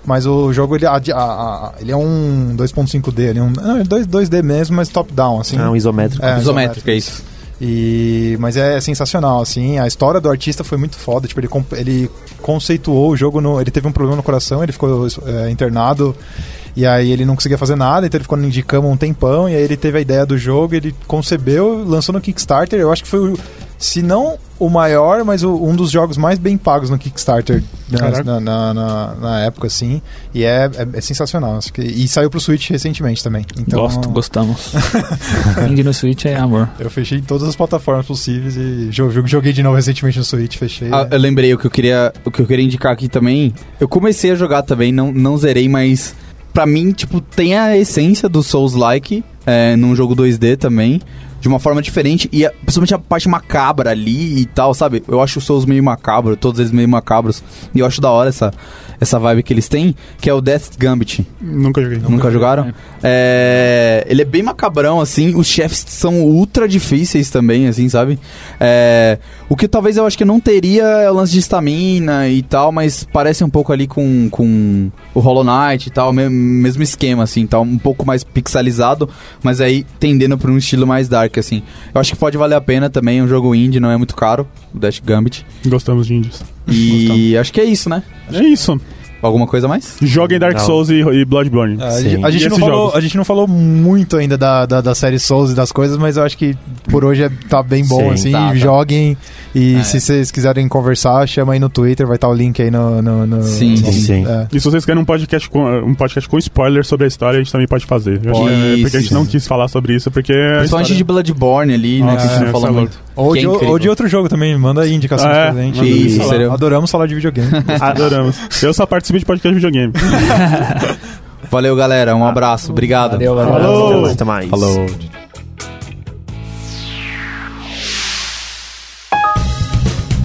Mas o jogo, ele, a- a- ele é um 2.5D. Ele é um, não, é 2, 2D mesmo, mas top-down, assim. É um isométrico. É, Isométrico, é isso. E, mas é sensacional, assim. A história do artista foi muito foda. Tipo, ele, ele conceituou o jogo. No, ele teve um problema no coração, ele ficou é, internado. E aí ele não conseguia fazer nada, então ele ficou de cama um tempão. E aí ele teve a ideia do jogo, ele concebeu, lançou no Kickstarter. Eu acho que foi, o- se não o maior, mas o- um dos jogos mais bem pagos no Kickstarter né, na, na, na- na época, assim. E é, é, é sensacional. Acho que, e saiu pro Switch recentemente também. Então, Gosto, gostamos. Indie no Switch é amor. eu fechei todas as plataformas possíveis e jo- jo- joguei de novo recentemente no Switch, fechei. Ah, eu lembrei o que eu queria, o que eu queria indicar aqui também. Eu comecei a jogar também, não, não zerei, mas pra mim, tipo, tem a essência do Souls-like é, num jogo 2D também. De uma forma diferente, e a- principalmente a parte macabra ali e tal, sabe? Eu acho os Souls meio macabro, todos eles meio macabros. E eu acho da hora essa, essa vibe que eles têm, que é o Death Gambit. Nunca joguei. Nunca jogaram? É, ele é bem macabrão, assim. Os chefes são ultra difíceis também, assim, sabe? É, o que talvez eu acho que não teria é o lance de estamina e tal, mas parece um pouco ali com, com o Hollow Knight e tal, me- mesmo esquema, assim, tá um pouco mais pixelizado, mas aí tendendo pra um estilo mais dark, assim. Eu acho que pode valer a pena também, é um jogo indie, não é muito caro, o Dash Gambit. Gostamos de indies. E acho que é isso, né? É isso. Alguma coisa mais? Joguem Dark Não. Souls e, e Bloodborne. A, Sim. gente- a gente E não esses falou, jogos? a gente não falou muito ainda da, da, da série Souls e das coisas, mas eu acho que por hoje é- tá bem bom, Sim, assim. tá, tá. Joguem e É. se vocês quiserem conversar, chama aí no Twitter, vai estar o link aí no... no, no- Sim, no- sim. é. E se vocês querem um podcast, com, um podcast com spoiler sobre a história, a gente também pode fazer. Que é Isso, porque a gente não quis falar sobre isso, porque. Principalmente história- de Bloodborne ali, né? Nossa, que a gente não fala é muito. Ou, é de, ou de outro jogo também, manda aí indicações É, pra gente. Isso, seria- Adoramos falar de videogame. Adoramos. Eu só participo de podcast de videogame. Valeu, galera. Um abraço. Obrigado. Valeu, valeu. Falou. Até mais. Falou.